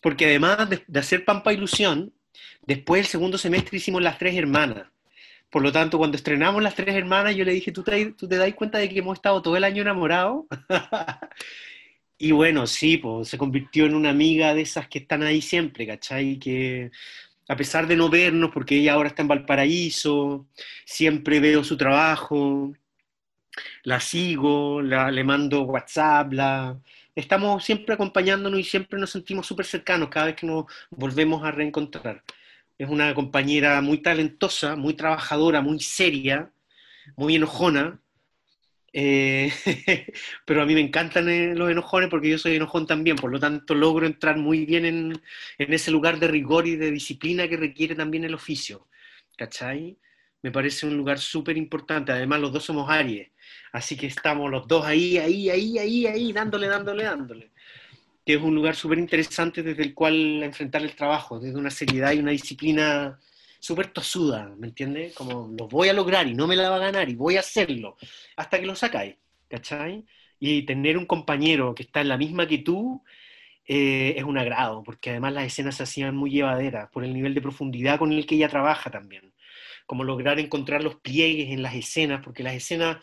Speaker 3: porque además de, hacer Pampa Ilusión, después del segundo semestre hicimos Las Tres Hermanas. Por lo tanto, cuando estrenamos Las Tres Hermanas, yo le dije, ¿tú te, tú das cuenta de que hemos estado todo el año enamorados? y bueno, sí, pues se convirtió en una amiga de esas que están ahí siempre, ¿cachai? Que a pesar de no vernos, porque ella ahora está en Valparaíso, siempre veo su trabajo, la sigo, le mando WhatsApp, la, estamos siempre acompañándonos y siempre nos sentimos súper cercanos cada vez que nos volvemos a reencontrar. Es una compañera muy talentosa, muy trabajadora, muy seria, muy enojona, eh, pero a mí me encantan eh, los enojones porque yo soy enojón también, por lo tanto logro entrar muy bien en, en ese lugar de rigor y de disciplina que requiere también el oficio. ¿Cachai? Me parece un lugar súper importante. Además, los dos somos Aries, así que estamos los dos ahí, ahí, ahí, ahí, ahí, dándole, dándole, dándole. Que es un lugar súper interesante desde el cual enfrentar el trabajo, desde una seriedad y una disciplina súper tosuda, ¿me entiendes? Como lo voy a lograr y no me la va a ganar y voy a hacerlo hasta que lo sacáis, ¿cachai? Y tener un compañero que está en la misma que tú eh, es un agrado, porque además las escenas se hacían muy llevaderas por el nivel de profundidad con el que ella trabaja también. Como lograr encontrar los pliegues en las escenas, porque las escenas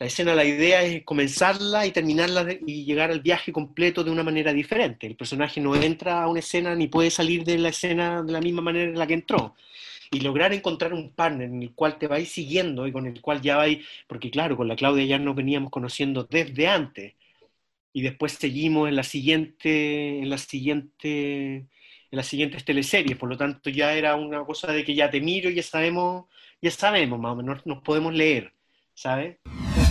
Speaker 3: la escena, la idea es comenzarla y terminarla y llegar al viaje completo de una manera diferente. El personaje no entra a una escena ni puede salir de la escena de la misma manera en la que entró. Y lograr encontrar un partner en el cual te vais siguiendo y con el cual ya vais, porque claro, con la Claudia ya nos veníamos conociendo desde antes. Y después seguimos en la siguiente, en la siguiente, en las siguientes teleseries. Por lo tanto, ya era una cosa de que ya te miro y ya sabemos, ya sabemos más o menos, nos podemos leer, ¿sabes?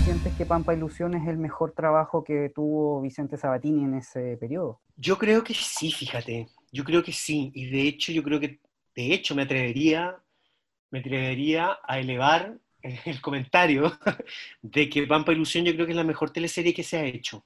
Speaker 2: Sientes que Pampa Ilusión es el mejor trabajo que tuvo Vicente Sabatini en ese periodo?
Speaker 3: Yo creo que sí, fíjate. Yo creo que sí. Y de hecho, yo creo que, de hecho, me atrevería, me atrevería a elevar el comentario de que Pampa Ilusión yo creo que es la mejor teleserie que se ha hecho.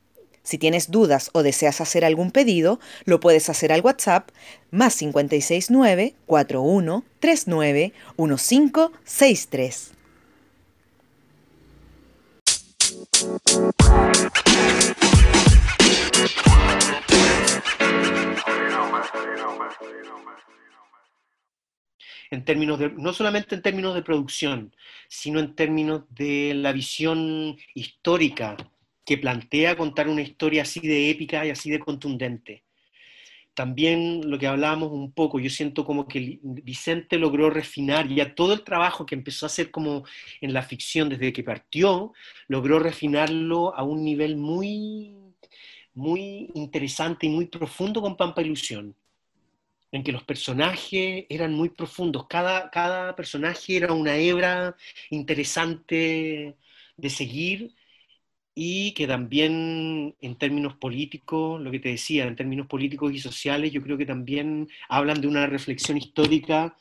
Speaker 1: Si tienes dudas o deseas hacer algún pedido, lo puedes hacer al WhatsApp más 569 41 39 1563.
Speaker 3: En términos de, no solamente en términos de producción, sino en términos de la visión histórica que plantea contar una historia así de épica y así de contundente. También lo que hablábamos un poco, yo siento como que Vicente logró refinar ya todo el trabajo que empezó a hacer como en la ficción desde que partió, logró refinarlo a un nivel muy, muy interesante y muy profundo con Pampa Ilusión, en que los personajes eran muy profundos, cada, cada personaje era una hebra interesante de seguir y que también en términos políticos, lo que te decía, en términos políticos y sociales, yo creo que también hablan de una reflexión histórica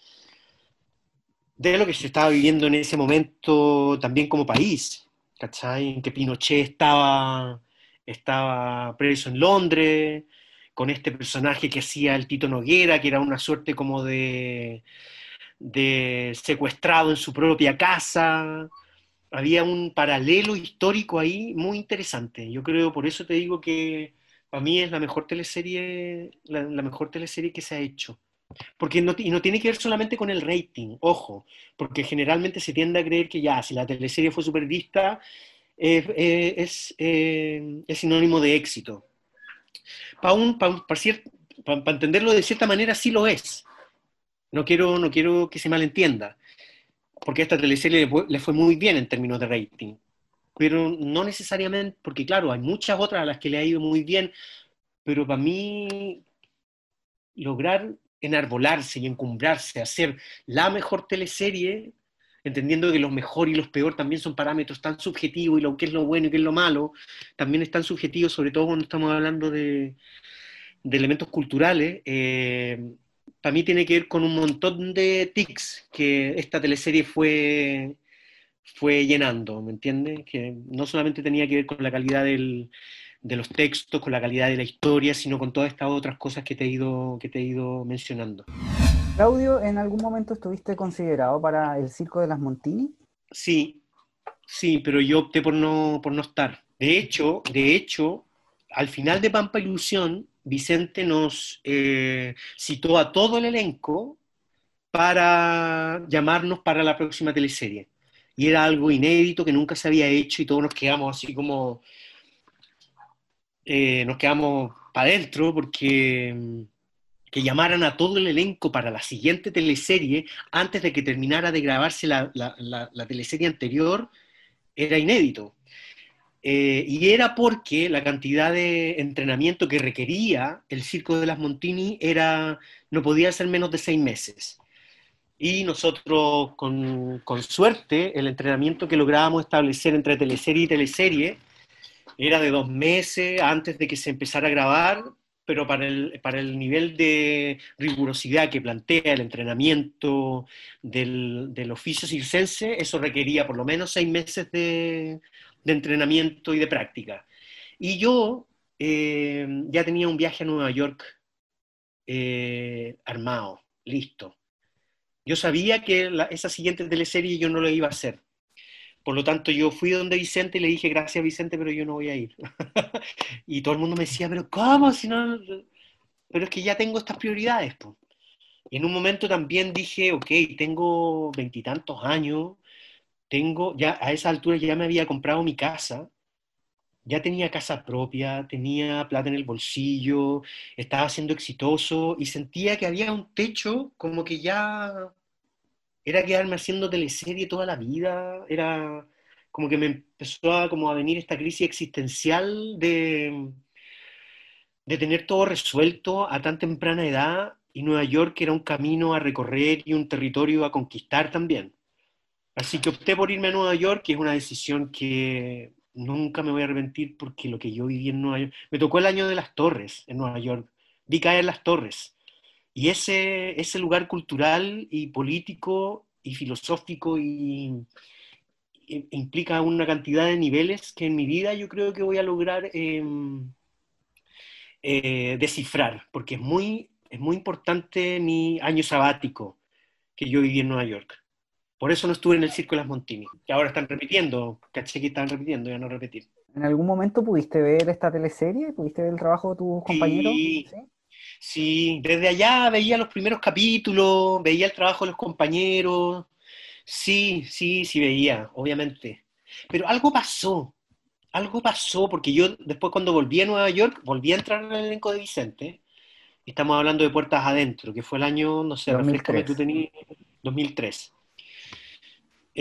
Speaker 3: de lo que se estaba viviendo en ese momento también como país, ¿cachai? En que Pinochet estaba, estaba preso en Londres, con este personaje que hacía el Tito Noguera, que era una suerte como de, de secuestrado en su propia casa, había un paralelo histórico ahí muy interesante. Yo creo, por eso te digo que para mí es la mejor teleserie, la, mejor teleserie que se ha hecho. Porque no, y no tiene que ver solamente con el rating, ojo, porque generalmente se tiende a creer que ya, si la teleserie fue súper vista, es, eh, es sinónimo de éxito. Para un, para, para entenderlo de cierta manera, sí lo es. No quiero, no quiero que se malentienda, porque esta teleserie le fue, muy bien en términos de rating, pero no necesariamente, porque claro, hay muchas otras a las que le ha ido muy bien, pero para mí lograr enarbolarse y encumbrarse, hacer la mejor teleserie, entendiendo que los mejor y los peor también son parámetros tan subjetivos y lo que es lo bueno y qué es lo malo, también están subjetivos, sobre todo cuando estamos hablando de, elementos culturales. Eh, para mí tiene que ver con un montón de tics que esta teleserie fue, fue llenando, ¿me entiendes? Que no solamente tenía que ver con la calidad de los textos, con la calidad de la historia, sino con todas estas otras cosas que te he ido, que te he ido mencionando.
Speaker 2: Claudio, ¿en algún momento estuviste considerado para el Circo de las Montini?
Speaker 3: Sí, sí, pero yo opté por no, por no estar. De hecho, de hecho, al final de Pampa Ilusión, Vicente nos eh, citó a todo el elenco para llamarnos para la próxima teleserie. Y era algo inédito que nunca se había hecho y todos nos quedamos así como, eh, nos quedamos para adentro porque mm, que llamaran a todo el elenco para la siguiente teleserie antes de que terminara de grabarse la, la teleserie anterior era inédito. Eh, y era porque la cantidad de entrenamiento que requería el Circo de las Montini era, no podía ser menos de seis meses. Y nosotros, con, con suerte, el entrenamiento que lográbamos establecer entre teleserie y teleserie era de dos meses antes de que se empezara a grabar, pero para el, para el nivel de rigurosidad que plantea el entrenamiento del, del oficio circense, eso requería por lo menos seis meses de, de entrenamiento y de práctica. Y yo eh, ya tenía un viaje a Nueva York eh, armado, listo. Yo sabía que esa siguiente teleserie yo no lo iba a hacer. Por lo tanto, yo fui donde Vicente y le dije, gracias Vicente, pero yo no voy a ir. y todo el mundo me decía, pero ¿cómo? Si no... Pero es que ya tengo estas prioridades. Y en un momento también dije, ok, tengo veintitantos años, tengo, ya a esa altura ya me había comprado mi casa, ya tenía casa propia, tenía plata en el bolsillo, estaba siendo exitoso y sentía que había un techo como que ya era quedarme haciendo teleserie toda la vida, era como que me empezó a, como a venir esta crisis existencial de, de tener todo resuelto a tan temprana edad y Nueva York era un camino a recorrer y un territorio a conquistar también. Así que opté por irme a Nueva York, que es una decisión que nunca me voy a arrepentir porque lo que yo viví en Nueva York, me tocó el año de las torres en Nueva York, vi caer las torres. Y ese, ese lugar cultural y político y filosófico y, implica una cantidad de niveles que en mi vida yo creo que voy a lograr em, eh, descifrar, porque es muy, es muy importante mi año sabático que yo viví en Nueva York. Por eso no estuve en el Circo de las Montini, que ahora están repitiendo, caché que están repitiendo, ya no repetir.
Speaker 2: ¿En algún momento pudiste ver esta teleserie? ¿Pudiste ver el trabajo de tus compañeros?
Speaker 3: Sí, ¿Sí? desde allá veía los primeros capítulos, veía el trabajo de los compañeros. Sí, sí, sí veía, obviamente. Pero algo pasó, algo pasó, porque yo después cuando volví a Nueva York, volví a entrar en el elenco de Vicente. Estamos hablando de Puertas Adentro, que fue el año, no sé, refrescame, tú tenías 2003.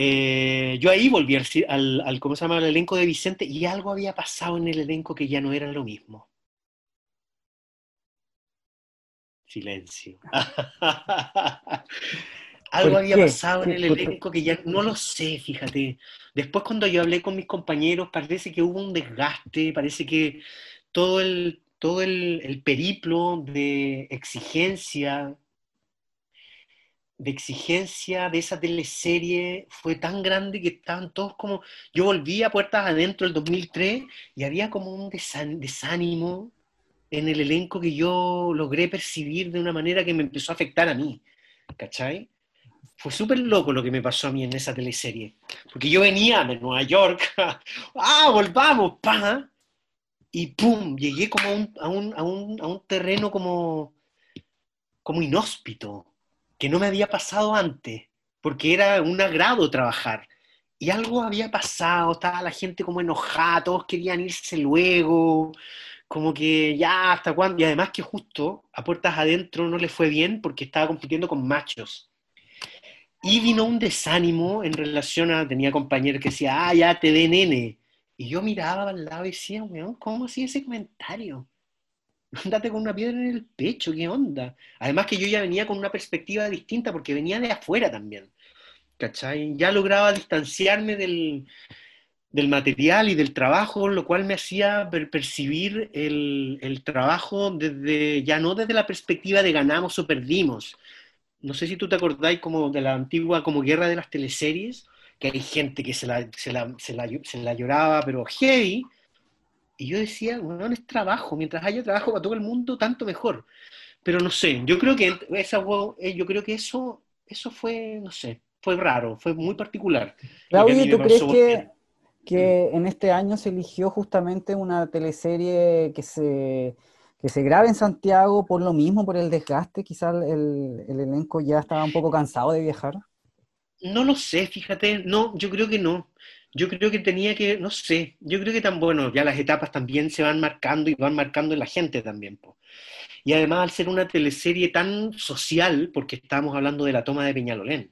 Speaker 3: Eh, yo ahí volví al, al, ¿cómo se llama? elenco de Vicente y algo había pasado en el elenco que ya no era lo mismo. Silencio. algo había pasado en el elenco que ya no lo sé, fíjate. Después cuando yo hablé con mis compañeros parece que hubo un desgaste, parece que todo el, todo el periplo de exigencia de exigencia de esa teleserie fue tan grande que estaban todos como... Yo volví a Puertas Adentro el 2003 y había como un desánimo en el elenco que yo logré percibir de una manera que me empezó a afectar a mí, ¿cachai? Fue súper loco lo que me pasó a mí en esa teleserie, porque yo venía de Nueva York, ¡ah, volvamos, pa! Y ¡pum! Llegué como a un, a un, a un, a un terreno como, como inhóspito, que no me había pasado antes, porque era un agrado trabajar. Y algo había pasado, estaba la gente como enojada, todos querían irse luego, como que ya hasta cuándo, y además que justo a puertas adentro no le fue bien porque estaba compitiendo con machos. Y vino un desánimo en relación a, tenía compañeros que decía, ah, ya te ve nene. Y yo miraba al lado y decía, weón, ¿cómo hacía ese comentario? Andate con una piedra en el pecho, ¿qué onda? Además que yo ya venía con una perspectiva distinta porque venía de afuera también. ¿Cachai? Ya lograba distanciarme del, del material y del trabajo, lo cual me hacía percibir el, el, trabajo desde, ya no desde la perspectiva de ganamos o perdimos. No sé si tú te acordáis como de la antigua como guerra de las teleseries, que hay gente que se la, se la, se la, se la lloraba, pero hey, y yo decía, no es trabajo, mientras haya trabajo para todo el mundo, tanto mejor. Pero no sé, yo creo que esa, eh, yo creo que eso, eso fue, no sé, fue raro, fue muy particular.
Speaker 2: Claudio, ¿tú crees que, que en este año se eligió justamente una teleserie que se, que se grabe en Santiago por lo mismo, por el desgaste? Quizás el, el elenco ya estaba un poco cansado de viajar.
Speaker 3: No lo sé, fíjate, no, yo creo que no yo creo que tenía que, no sé, yo creo que tan bueno, ya las etapas también se van marcando y van marcando en la gente también. Y además al ser una teleserie tan social, porque estamos hablando de la toma de Peñalolén,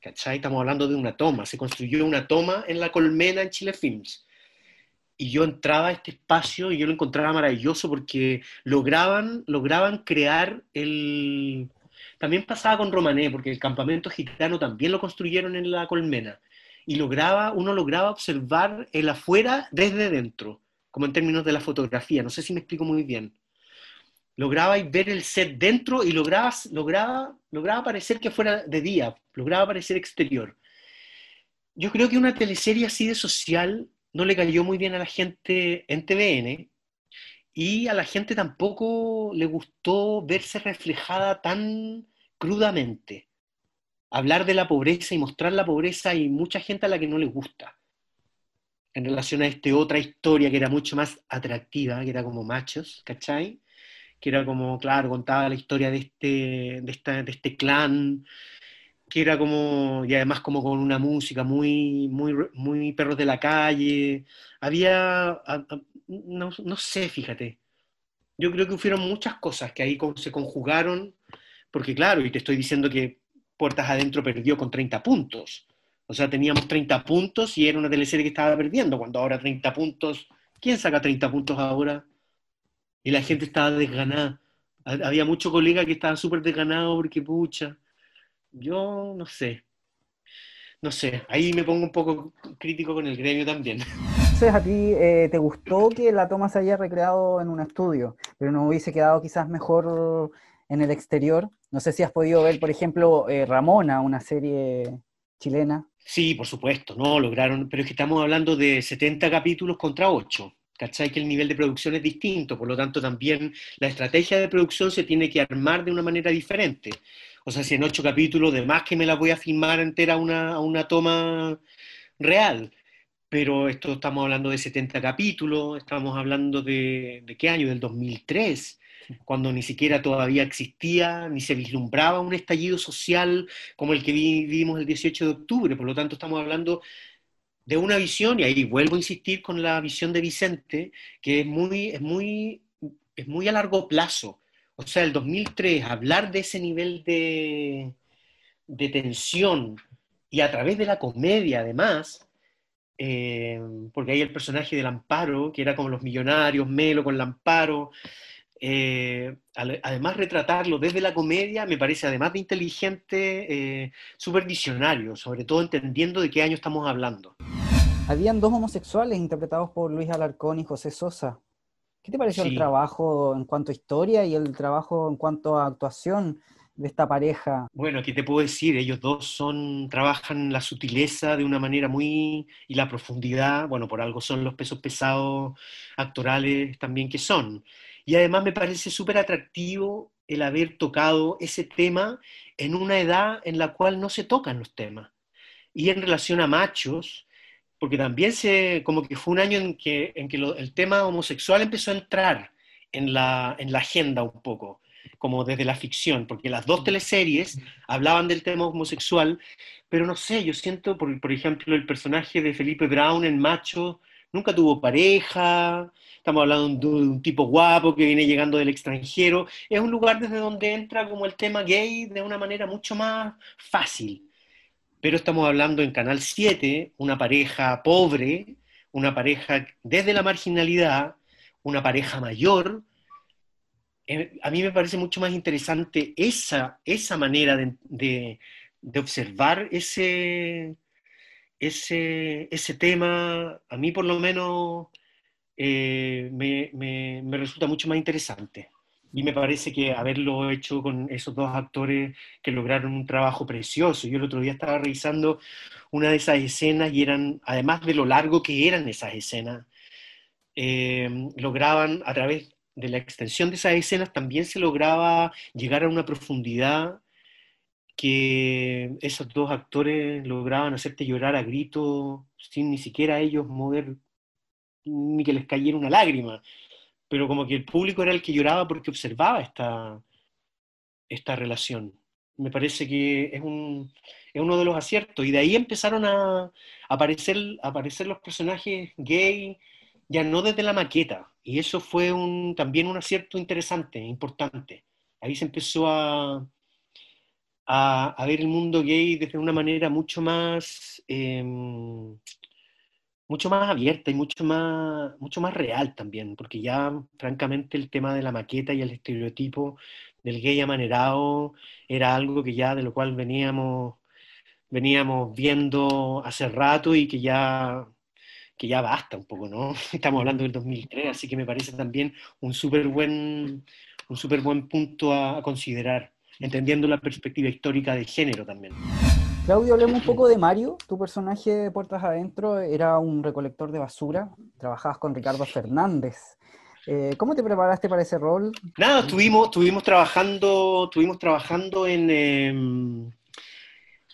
Speaker 3: ¿cachai? Estamos hablando de una toma, se construyó una toma en la colmena en Chile Films. Y yo entraba a este espacio y yo lo encontraba maravilloso porque lograban, lograban crear el... También pasaba con Romané, porque el campamento gitano también lo construyeron en la colmena y lograba, uno lograba observar el afuera desde dentro, como en términos de la fotografía, no sé si me explico muy bien. Lograba ver el set dentro y lograba, lograba, lograba parecer que fuera de día, lograba parecer exterior. Yo creo que una teleserie así de social no le cayó muy bien a la gente en TVN y a la gente tampoco le gustó verse reflejada tan crudamente hablar de la pobreza y mostrar la pobreza hay mucha gente a la que no le gusta. En relación a esta otra historia que era mucho más atractiva, que era como machos, ¿cachai? Que era como, claro, contaba la historia de este, de, de este clan, que era como, y además como con una música muy, muy, muy perros de la calle. Había, no, sé, fíjate. Yo creo que fueron muchas cosas que ahí se conjugaron, porque claro, y te estoy diciendo que Puertas Adentro perdió con 30 puntos. O sea, teníamos 30 puntos y era una teleserie que estaba perdiendo, cuando ahora 30 puntos, ¿quién saca 30 puntos ahora? Y la gente estaba desganada. Había muchos colegas que estaban súper desganados porque, pucha, yo no sé. No sé, ahí me pongo un poco crítico con el gremio también.
Speaker 2: Entonces, ¿a ti eh, te gustó que la toma se haya recreado en un estudio, pero no hubiese quedado quizás mejor en el exterior? No sé si has podido ver, por ejemplo, eh, Ramona, una serie chilena.
Speaker 3: Sí, por supuesto, no, lograron, pero es que estamos hablando de 70 capítulos contra 8. ¿Cachai? Que el nivel de producción es distinto, por lo tanto también la estrategia de producción se tiene que armar de una manera diferente. O sea, si en ocho capítulos, de más que me la voy a filmar entera una, una toma real, pero esto estamos hablando de 70 capítulos, estamos hablando de, ¿de qué año? Del 2003 cuando ni siquiera todavía existía, ni se vislumbraba un estallido social como el que vivimos el 18 de octubre. Por lo tanto, estamos hablando de una visión, y ahí vuelvo a insistir con la visión de Vicente, que es muy, es muy, es muy a largo plazo. O sea, el 2003, hablar de ese nivel de, de tensión y a través de la comedia, además, eh, porque hay el personaje del Amparo, que era como los millonarios, Melo con el Amparo, eh, además retratarlo desde la comedia me parece, además de inteligente, eh, súper visionario, sobre todo entendiendo de qué año estamos hablando.
Speaker 2: Habían dos homosexuales interpretados por Luis Alarcón y José Sosa. ¿Qué te pareció el trabajo en cuanto a historia y el trabajo en cuanto a actuación de esta pareja?
Speaker 3: Bueno, ¿qué te puedo decir? Ellos dos son, trabajan la sutileza de una manera muy... y la profundidad, bueno, por algo son los pesos pesados actorales también que son. Y además me parece súper atractivo el haber tocado ese tema en una edad en la cual no se tocan los temas. Y en relación a machos, porque también se, como que fue un año en que, en que el tema homosexual empezó a entrar en la, en la agenda un poco, como desde la ficción, porque las dos teleseries hablaban del tema homosexual, pero no sé, yo siento, por, por ejemplo, el personaje de Felipe Brown en Macho, nunca tuvo pareja, estamos hablando de un tipo guapo que viene llegando del extranjero, es un lugar desde donde entra como el tema gay de una manera mucho más fácil. Pero estamos hablando en Canal 7, una pareja pobre, una pareja desde la marginalidad, una pareja mayor, eh, a mí me parece mucho más interesante esa, esa manera de, observar ese, ese, ese, tema, a mí por lo menos eh, me, me, resulta mucho más interesante. Y me parece que haberlo hecho con esos dos actores que lograron un trabajo precioso. Yo el otro día estaba revisando una de esas escenas y eran, además de lo largo que eran esas escenas, eh, lograban a través de la extensión de esas escenas también se lograba llegar a una profundidad que esos dos actores lograban hacerte llorar a gritos sin ni siquiera ellos mover ni que les cayera una lágrima, pero como que el público era el que lloraba porque observaba esta, esta relación. Me parece que es, un, es uno de los aciertos. Y de ahí empezaron a aparecer, aparecer los personajes gay, ya no desde la maqueta. Y eso fue un, también un acierto interesante, importante. Ahí se empezó a, a, ver el mundo gay desde una manera mucho más, em, mucho más abierta y mucho más, mucho más real también, porque ya francamente el tema de la maqueta y el estereotipo del gay amanerado era algo que ya de lo cual veníamos, veníamos viendo hace rato y que ya que ya basta un poco, ¿no? Estamos hablando del 2003, así que me parece también un súper buen, super buen punto a, considerar, entendiendo la perspectiva histórica de género también.
Speaker 2: Claudio, hablemos un poco de Mario. Tu personaje de Puertas Adentro era un recolector de basura. Trabajabas con Ricardo Fernández. Eh, ¿Cómo te preparaste para ese rol?
Speaker 3: Nada, estuvimos, estuvimos trabajando, estuvimos trabajando en, em,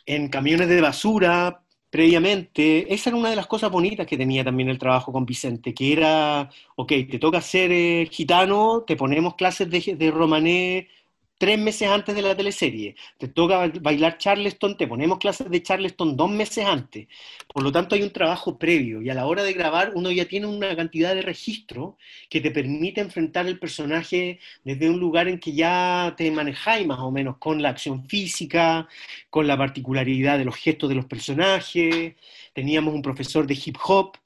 Speaker 3: en camiones de basura, previamente, esa era una de las cosas bonitas que tenía también el trabajo con Vicente, que era, ok, te toca ser eh, gitano, te ponemos clases de, de romané tres meses antes de la teleserie. Te toca bailar Charleston, te ponemos clases de Charleston dos meses antes. Por lo tanto, hay un trabajo previo y a la hora de grabar uno ya tiene una cantidad de registro que te permite enfrentar el personaje desde un lugar en que ya te manejáis más o menos con la acción física, con la particularidad de los gestos de los personajes. Teníamos un profesor de hip hop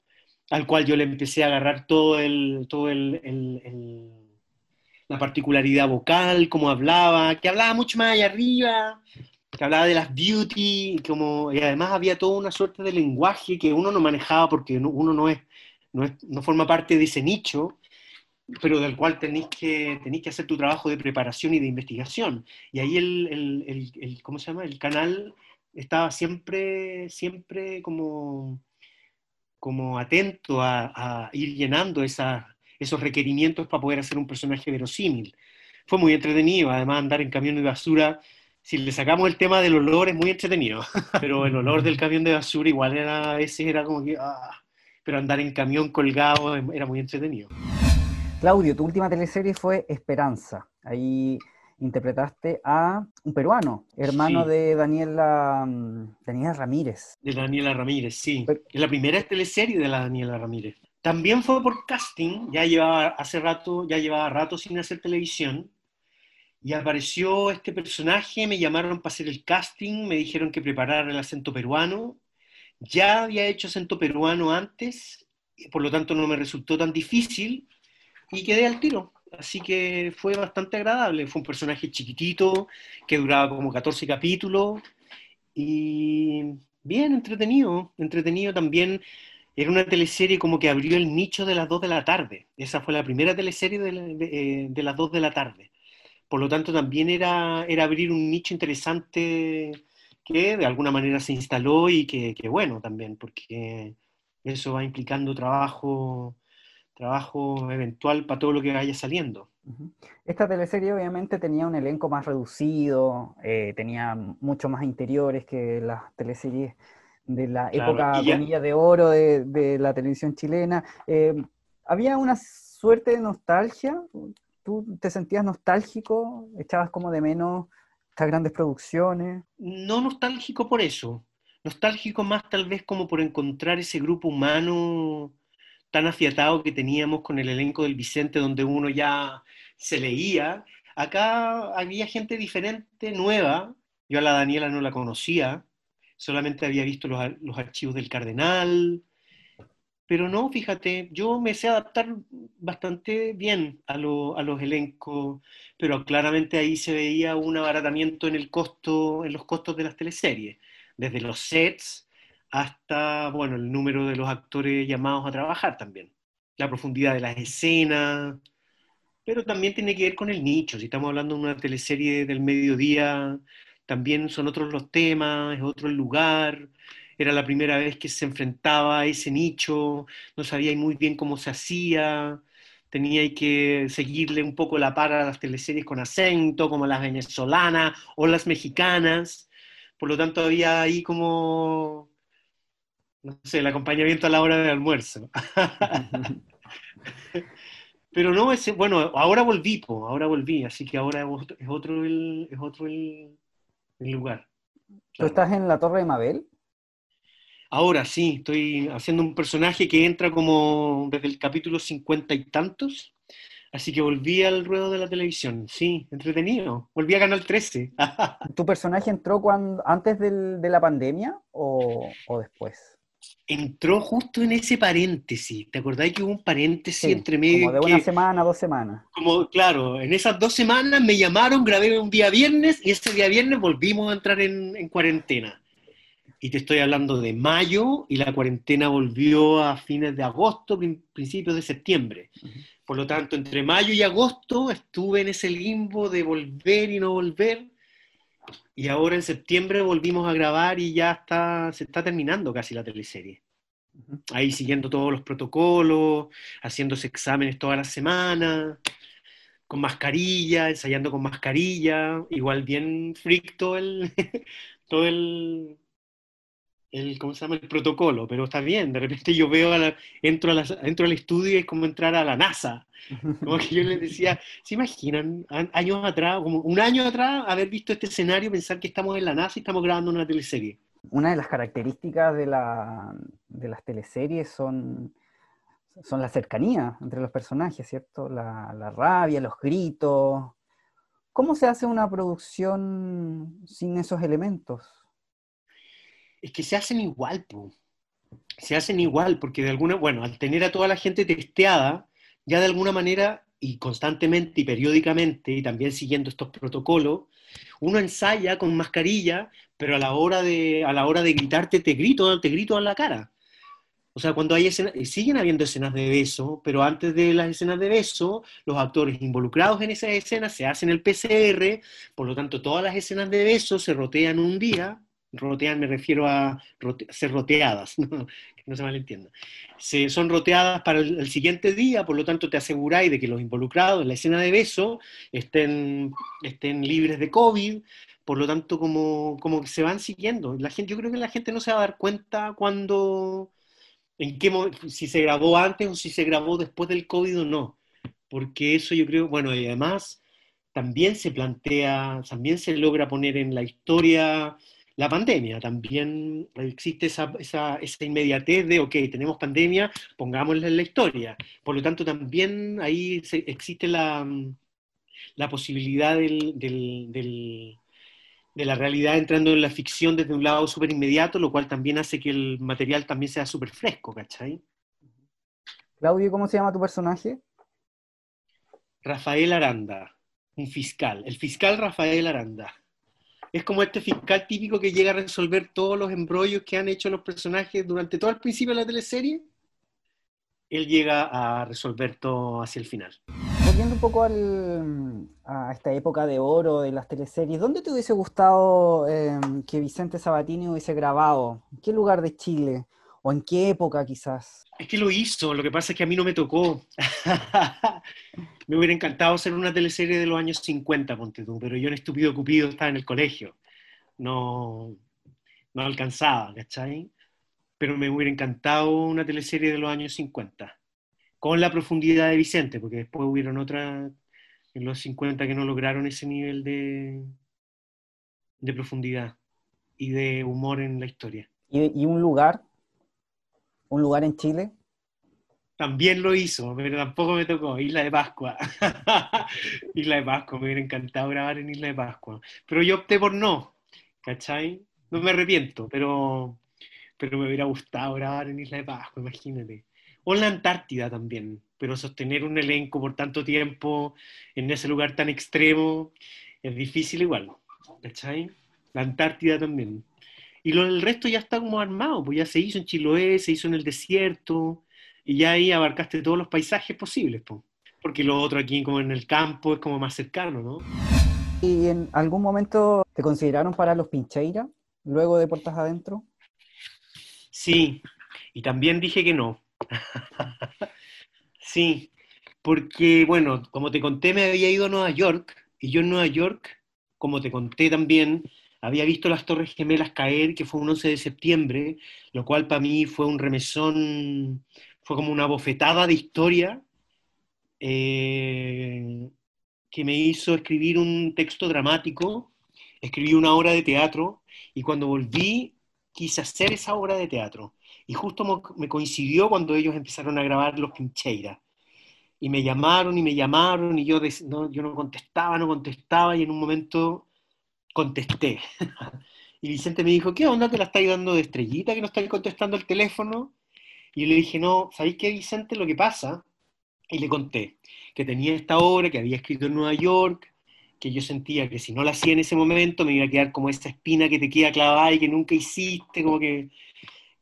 Speaker 3: al cual yo le empecé a agarrar todo el, todo el la particularidad vocal, cómo hablaba, que hablaba mucho más allá arriba, que hablaba de las beauty, como, y además había toda una suerte de lenguaje que uno no manejaba porque uno no es, no, es, no forma parte de ese nicho, pero del cual tenéis que, que hacer tu trabajo de preparación y de investigación. Y ahí el, el, el, ¿cómo se llama? El canal estaba siempre, siempre como, como atento a, a ir llenando esa, esos requerimientos para poder hacer un personaje verosímil. Fue muy entretenido, además andar en camión de basura, si le sacamos el tema del olor es muy entretenido, pero el olor del camión de basura igual era, a veces era como que, ah, pero andar en camión colgado era muy entretenido.
Speaker 2: Claudio, tu última teleserie fue Esperanza. Ahí interpretaste a un peruano, hermano de Daniela, mm, Daniela Ramírez.
Speaker 3: De Daniela Ramírez, sí. es la primera teleserie de la Daniela Ramírez. También fue por casting, ya llevaba hace rato, ya llevaba rato sin hacer televisión, y apareció este personaje, me llamaron para hacer el casting, me dijeron que preparara el acento peruano, ya había hecho acento peruano antes, por lo tanto no me resultó tan difícil, y quedé al tiro. Así que fue bastante agradable. Fue un personaje chiquitito, que duraba como 14 capítulos, y bien entretenido, entretenido también era una teleserie como que abrió el nicho de las 2 de la tarde. Esa fue la primera teleserie de, de, las 2 de la tarde. Por lo tanto, también era, era abrir un nicho interesante que de alguna manera se instaló y que, que bueno también, porque eso va implicando trabajo, trabajo eventual para todo lo que vaya saliendo.
Speaker 2: Esta teleserie obviamente tenía un elenco más reducido, eh, tenía mucho más interiores que las teleseries de la época de oro de, la televisión chilena. Eh, ¿Había una suerte de nostalgia? ¿Tú te sentías nostálgico? ¿Echabas como de menos estas grandes producciones?
Speaker 3: No nostálgico por eso. Nostálgico más tal vez como por encontrar ese grupo humano tan afiatado que teníamos con el elenco del Vicente, donde uno ya se leía. Acá había gente diferente, nueva. Yo a la Daniela no la conocía, solamente había visto los, los archivos del Cardenal, pero no, fíjate, yo me sé adaptar bastante bien a, a, los elencos, pero claramente ahí se veía un abaratamiento en el costo, en los costos de las teleseries, desde los sets hasta, bueno, el número de los actores llamados a trabajar también, la profundidad de las escenas, pero también tiene que ver con el nicho, si estamos hablando de una teleserie del mediodía, también son otros los temas, es otro el lugar, era la primera vez que se enfrentaba a ese nicho, no sabía muy bien cómo se hacía, tenía que seguirle un poco la par a las teleseries con acento, como las venezolanas o las mexicanas, por lo tanto había ahí como, no sé, el acompañamiento a la hora del almuerzo. Pero no, ese, bueno, ahora volví, ahora volví, así que ahora es otro el, es otro el, lugar.
Speaker 2: ¿Tú estás en la Torre de Mabel?
Speaker 3: Ahora sí, estoy haciendo un personaje que entra como desde el capítulo cincuenta y tantos, así que volví al ruedo de la televisión. Sí, entretenido. Volví a Canal 13.
Speaker 2: ¿Tu personaje entró cuando, antes de la pandemia o, después?
Speaker 3: Entró justo en ese paréntesis. ¿Te acordás que hubo un paréntesis entre medio?
Speaker 2: Como de una semana, dos semanas.
Speaker 3: Como, claro, en esas dos semanas me llamaron, grabé un día viernes y ese día viernes volvimos a entrar en cuarentena y te estoy hablando de mayo y la cuarentena volvió a fines de agosto, principios de septiembre. Por lo tanto, entre mayo y agosto estuve en ese limbo de volver y no volver. Y ahora en septiembre volvimos a grabar y ya está, se está terminando casi la teleserie. Ahí siguiendo todos los protocolos, haciéndose exámenes todas las semanas, con mascarilla, ensayando con mascarilla, igual bien fricto el, todo el, el, ¿cómo se llama? el protocolo, pero está bien, de repente yo veo, a la, entro, a la, entro al estudio y es como entrar a la NASA. Como que yo les decía, ¿se imaginan años atrás, como un año atrás, haber visto este escenario, pensar que estamos en la NASA y estamos grabando una teleserie?
Speaker 2: Una de las características de, la, de las teleseries son, son la cercanía entre los personajes, ¿cierto? La, la rabia, los gritos. ¿Cómo se hace una producción sin esos elementos?
Speaker 3: Es que se hacen igual, se hacen igual, porque de alguna, bueno, al tener a toda la gente testeada, ya de alguna manera y constantemente y periódicamente, y también siguiendo estos protocolos, uno ensaya con mascarilla, pero a la hora de, a la hora de gritarte te grito, te grito a la cara. O sea, cuando hay escenas, siguen habiendo escenas de beso, pero antes de las escenas de beso, los actores involucrados en esas escenas se hacen el PCR, por lo tanto todas las escenas de beso se rotean un día, rotean me refiero a ser roteadas, que no se malentienda. Se, son roteadas para el, siguiente día, por lo tanto te aseguráis de que los involucrados en la escena de beso estén, estén libres de COVID, por lo tanto como, como que se van siguiendo. La gente, yo creo que la gente no se va a dar cuenta cuando, en qué si se grabó antes o si se grabó después del COVID o no, porque eso yo creo, bueno, y además también se plantea, también se logra poner en la historia la pandemia. También existe esa, esa, inmediatez de, ok, tenemos pandemia, pongámosla en la historia. Por lo tanto, también ahí existe la, la posibilidad del, del, de la realidad entrando en la ficción desde un lado súper inmediato, lo cual también hace que el material también sea súper fresco, ¿cachai?
Speaker 2: Claudio, ¿cómo se llama tu personaje?
Speaker 3: Rafael Aranda, un fiscal, el fiscal Rafael Aranda es como este fiscal típico que llega a resolver todos los embrollos que han hecho los personajes durante todo el principio de la teleserie. Él llega a resolver todo hacia el final.
Speaker 2: Volviendo un poco a esta época de oro de las teleseries, ¿dónde te hubiese gustado em, que Vicente Sabatini hubiese grabado? ¿En qué lugar de Chile? ¿O en qué época quizás?
Speaker 3: Es que lo hizo, lo que pasa es que a mí no me tocó. me hubiera encantado hacer una teleserie de los años 50, ponte tú, pero yo en Estúpido Cupido estaba en el colegio. No, no alcanzaba, ¿cachai? Pero me hubiera encantado una teleserie de los años 50, con la profundidad de Vicente, porque después hubieron otras en los 50 que no lograron ese nivel de, de profundidad y de humor en la historia.
Speaker 2: ¿Y, y un lugar un lugar en Chile?
Speaker 3: también lo hizo, pero tampoco me tocó. Isla de Pascua. Isla de Pascua, me hubiera encantado grabar en Isla de Pascua. Pero yo opté por no, ¿cachai? No me arrepiento, pero, pero me hubiera gustado grabar en Isla de Pascua, imagínate. O en la Antártida también, pero sostener un elenco por tanto tiempo en ese lugar tan extremo es difícil igual, ¿cachai? La Antártida también. Y lo, el resto ya está como armado, pues ya se hizo en Chiloé, se hizo en el desierto, y ya ahí abarcaste todos los paisajes posibles, pues. porque lo otro aquí como en el campo es como más cercano, ¿no?
Speaker 2: ¿Y en algún momento te consideraron para los Pincheira, luego de Puertas Adentro?
Speaker 3: Sí, y también dije que no. sí, porque, bueno, como te conté, me había ido a Nueva York, y yo en Nueva York, como te conté también, había visto las Torres Gemelas caer, que fue un 11 de septiembre, lo cual para mí fue un remesón, fue como una bofetada de historia eh, que me hizo escribir un texto dramático, escribí una obra de teatro y cuando volví quise hacer esa obra de teatro. Y justo me coincidió cuando ellos empezaron a grabar Los Pincheira. Y me llamaron y me llamaron y yo, no, yo no contestaba, no contestaba y en un momento contesté. y Vicente me dijo, ¿qué onda? ¿Te la estáis dando de estrellita que no estáis contestando el teléfono? Y yo le dije, no, ¿sabéis qué, Vicente? Lo que pasa, y le conté que tenía esta obra que había escrito en Nueva York, que yo sentía que si no la hacía en ese momento me iba a quedar como esa espina que te queda clavada y que nunca hiciste, como que...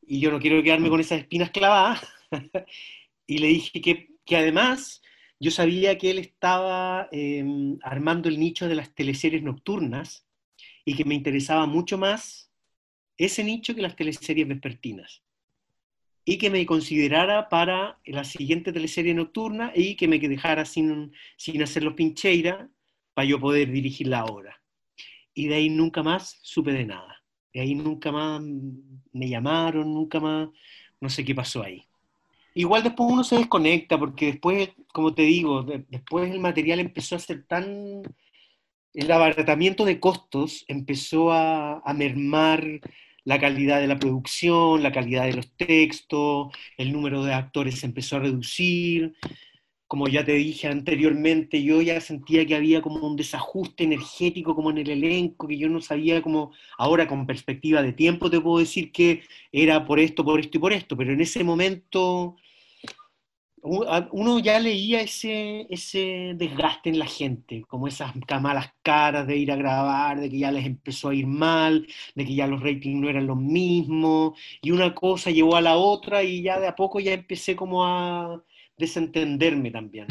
Speaker 3: Y yo no quiero quedarme con esas espinas clavadas. y le dije que, que, además yo sabía que él estaba em, armando el nicho de las teleseries nocturnas y que me interesaba mucho más ese nicho que las teleseries vespertinas y que me considerara para la siguiente teleserie nocturna y que me dejara sin, sin hacer los pincheira para yo poder dirigir la obra. Y de ahí nunca más supe de nada. De ahí nunca más me llamaron, nunca más, no sé qué pasó ahí. Igual después uno se desconecta porque después, como te digo, después el material empezó a ser tan... El abaratamiento de costos empezó a, a mermar la calidad de la producción, la calidad de los textos, el número de actores empezó a reducir. Como ya te dije anteriormente, yo ya sentía que había como un desajuste energético como en el elenco, que yo no sabía cómo, ahora con perspectiva de tiempo te puedo decir que era por esto, por esto y por esto, pero en ese momento uno ya leía ese, ese desgaste en la gente, como esas malas caras de ir a grabar, de que ya les empezó a ir mal, de que ya los ratings no eran los mismos, y una cosa llevó a la otra y ya de a poco ya empecé como a desentenderme también,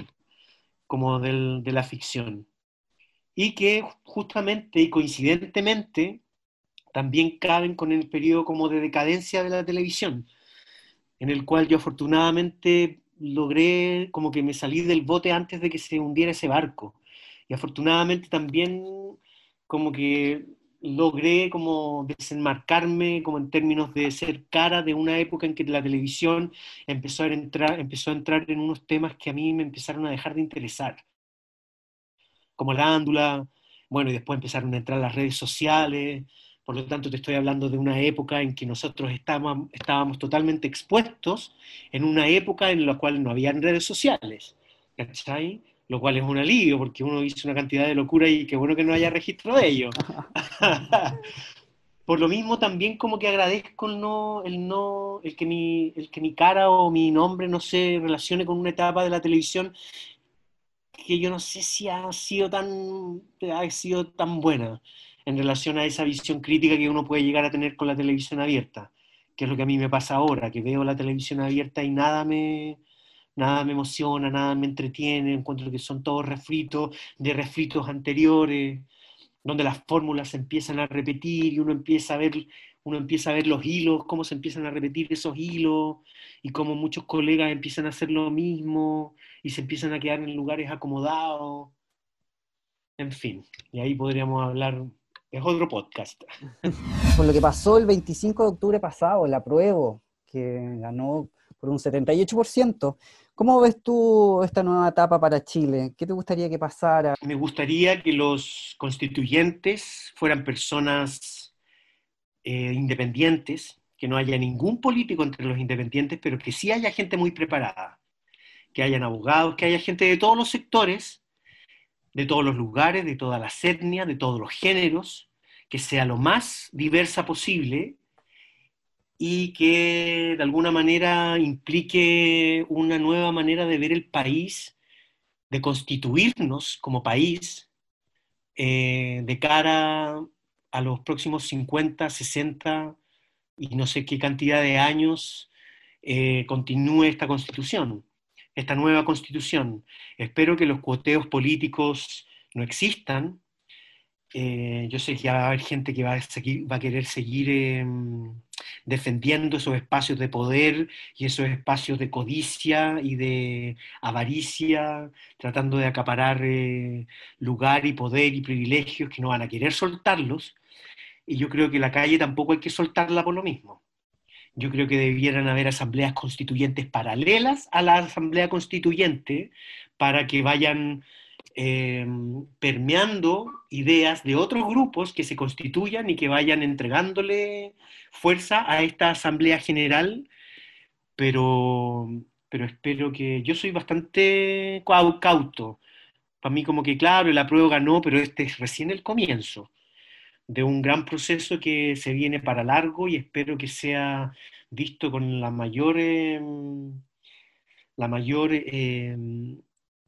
Speaker 3: como del, de la ficción. Y que justamente y coincidentemente también caben con el periodo como de decadencia de la televisión, en el cual yo afortunadamente logré como que me salí del bote antes de que se hundiera ese barco. Y afortunadamente también como que logré como desenmarcarme como en términos de ser cara de una época en que la televisión empezó a entrar, empezó a entrar en unos temas que a mí me empezaron a dejar de interesar, como la ándula, bueno, y después empezaron a entrar las redes sociales, por lo tanto, te estoy hablando de una época en que nosotros estábamos, estábamos totalmente expuestos, en una época en la cual no había redes sociales, ¿cachai? Lo cual es un alivio, porque uno hizo una cantidad de locura y qué bueno que no haya registro de ello. por lo mismo, también como que agradezco el, no, el, no, el, que mi, el que mi cara o mi nombre no se relacione con una etapa de la televisión que yo no sé si ha sido tan, ha sido tan buena en relación a esa visión crítica que uno puede llegar a tener con la televisión abierta, que es lo que a mí me pasa ahora, que veo la televisión abierta y nada me, nada me emociona, nada me entretiene, encuentro que son todos refritos de refritos anteriores, donde las fórmulas se empiezan a repetir y uno empieza a ver uno empieza a ver los hilos, cómo se empiezan a repetir esos hilos y cómo muchos colegas empiezan a hacer lo mismo y se empiezan a quedar en lugares acomodados. En fin, y ahí podríamos hablar es otro podcast.
Speaker 2: Por lo que pasó el 25 de octubre pasado, la prueba, que ganó por un 78%. ¿Cómo ves tú esta nueva etapa para Chile? ¿Qué te gustaría que pasara?
Speaker 3: Me gustaría que los constituyentes fueran personas eh, independientes, que no haya ningún político entre los independientes, pero que sí haya gente muy preparada. que hayan abogados, que haya gente de todos los sectores, de todos los lugares, de todas las etnias, de todos los géneros, que sea lo más diversa posible y que de alguna manera implique una nueva manera de ver el país, de constituirnos como país eh, de cara a los próximos 50, 60 y no sé qué cantidad de años eh, continúe esta constitución, esta nueva constitución. Espero que los cuoteos políticos no existan. Eh, yo sé que va a haber gente que va a, querer seguir em, defendiendo esos espacios de poder y esos espacios de codicia y de avaricia, tratando de acaparar eh, lugar y poder y privilegios que no van a querer soltarlos. Y yo creo que la calle tampoco hay que soltarla por lo mismo. Yo creo que debieran haber asambleas constituyentes paralelas a la asamblea constituyente para que vayan eh, permeando ideas de otros grupos que se constituyan y que vayan entregándole fuerza a esta Asamblea General, pero, pero espero que yo soy bastante cauto. Para mí como que claro, la prueba ganó, pero este es recién el comienzo de un gran proceso que se viene para largo y espero que sea visto con la mayor, em, la mayor em,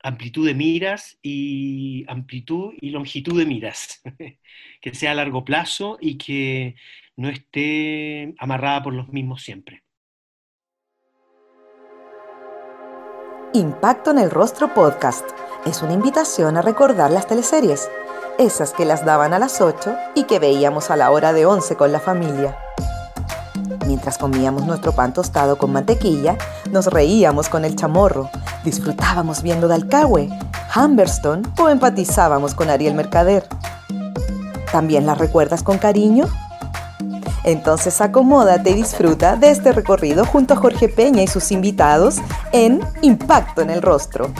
Speaker 3: amplitud de miras y amplitud y longitud de miras, que sea a largo plazo y que no esté amarrada por los mismos siempre.
Speaker 1: Impacto en el Rostro Podcast es una invitación a recordar las teleseries, esas que las daban a las 8 y que veíamos a la hora de 11 con la familia. Mientras comíamos nuestro pan tostado con mantequilla, nos reíamos con el chamorro, disfrutábamos viendo Dalcahue, Humberstone o empatizábamos con Ariel Mercader. ¿También las recuerdas con cariño? Entonces acomódate y disfruta de este recorrido junto a Jorge Peña y sus invitados en Impacto en el Rostro.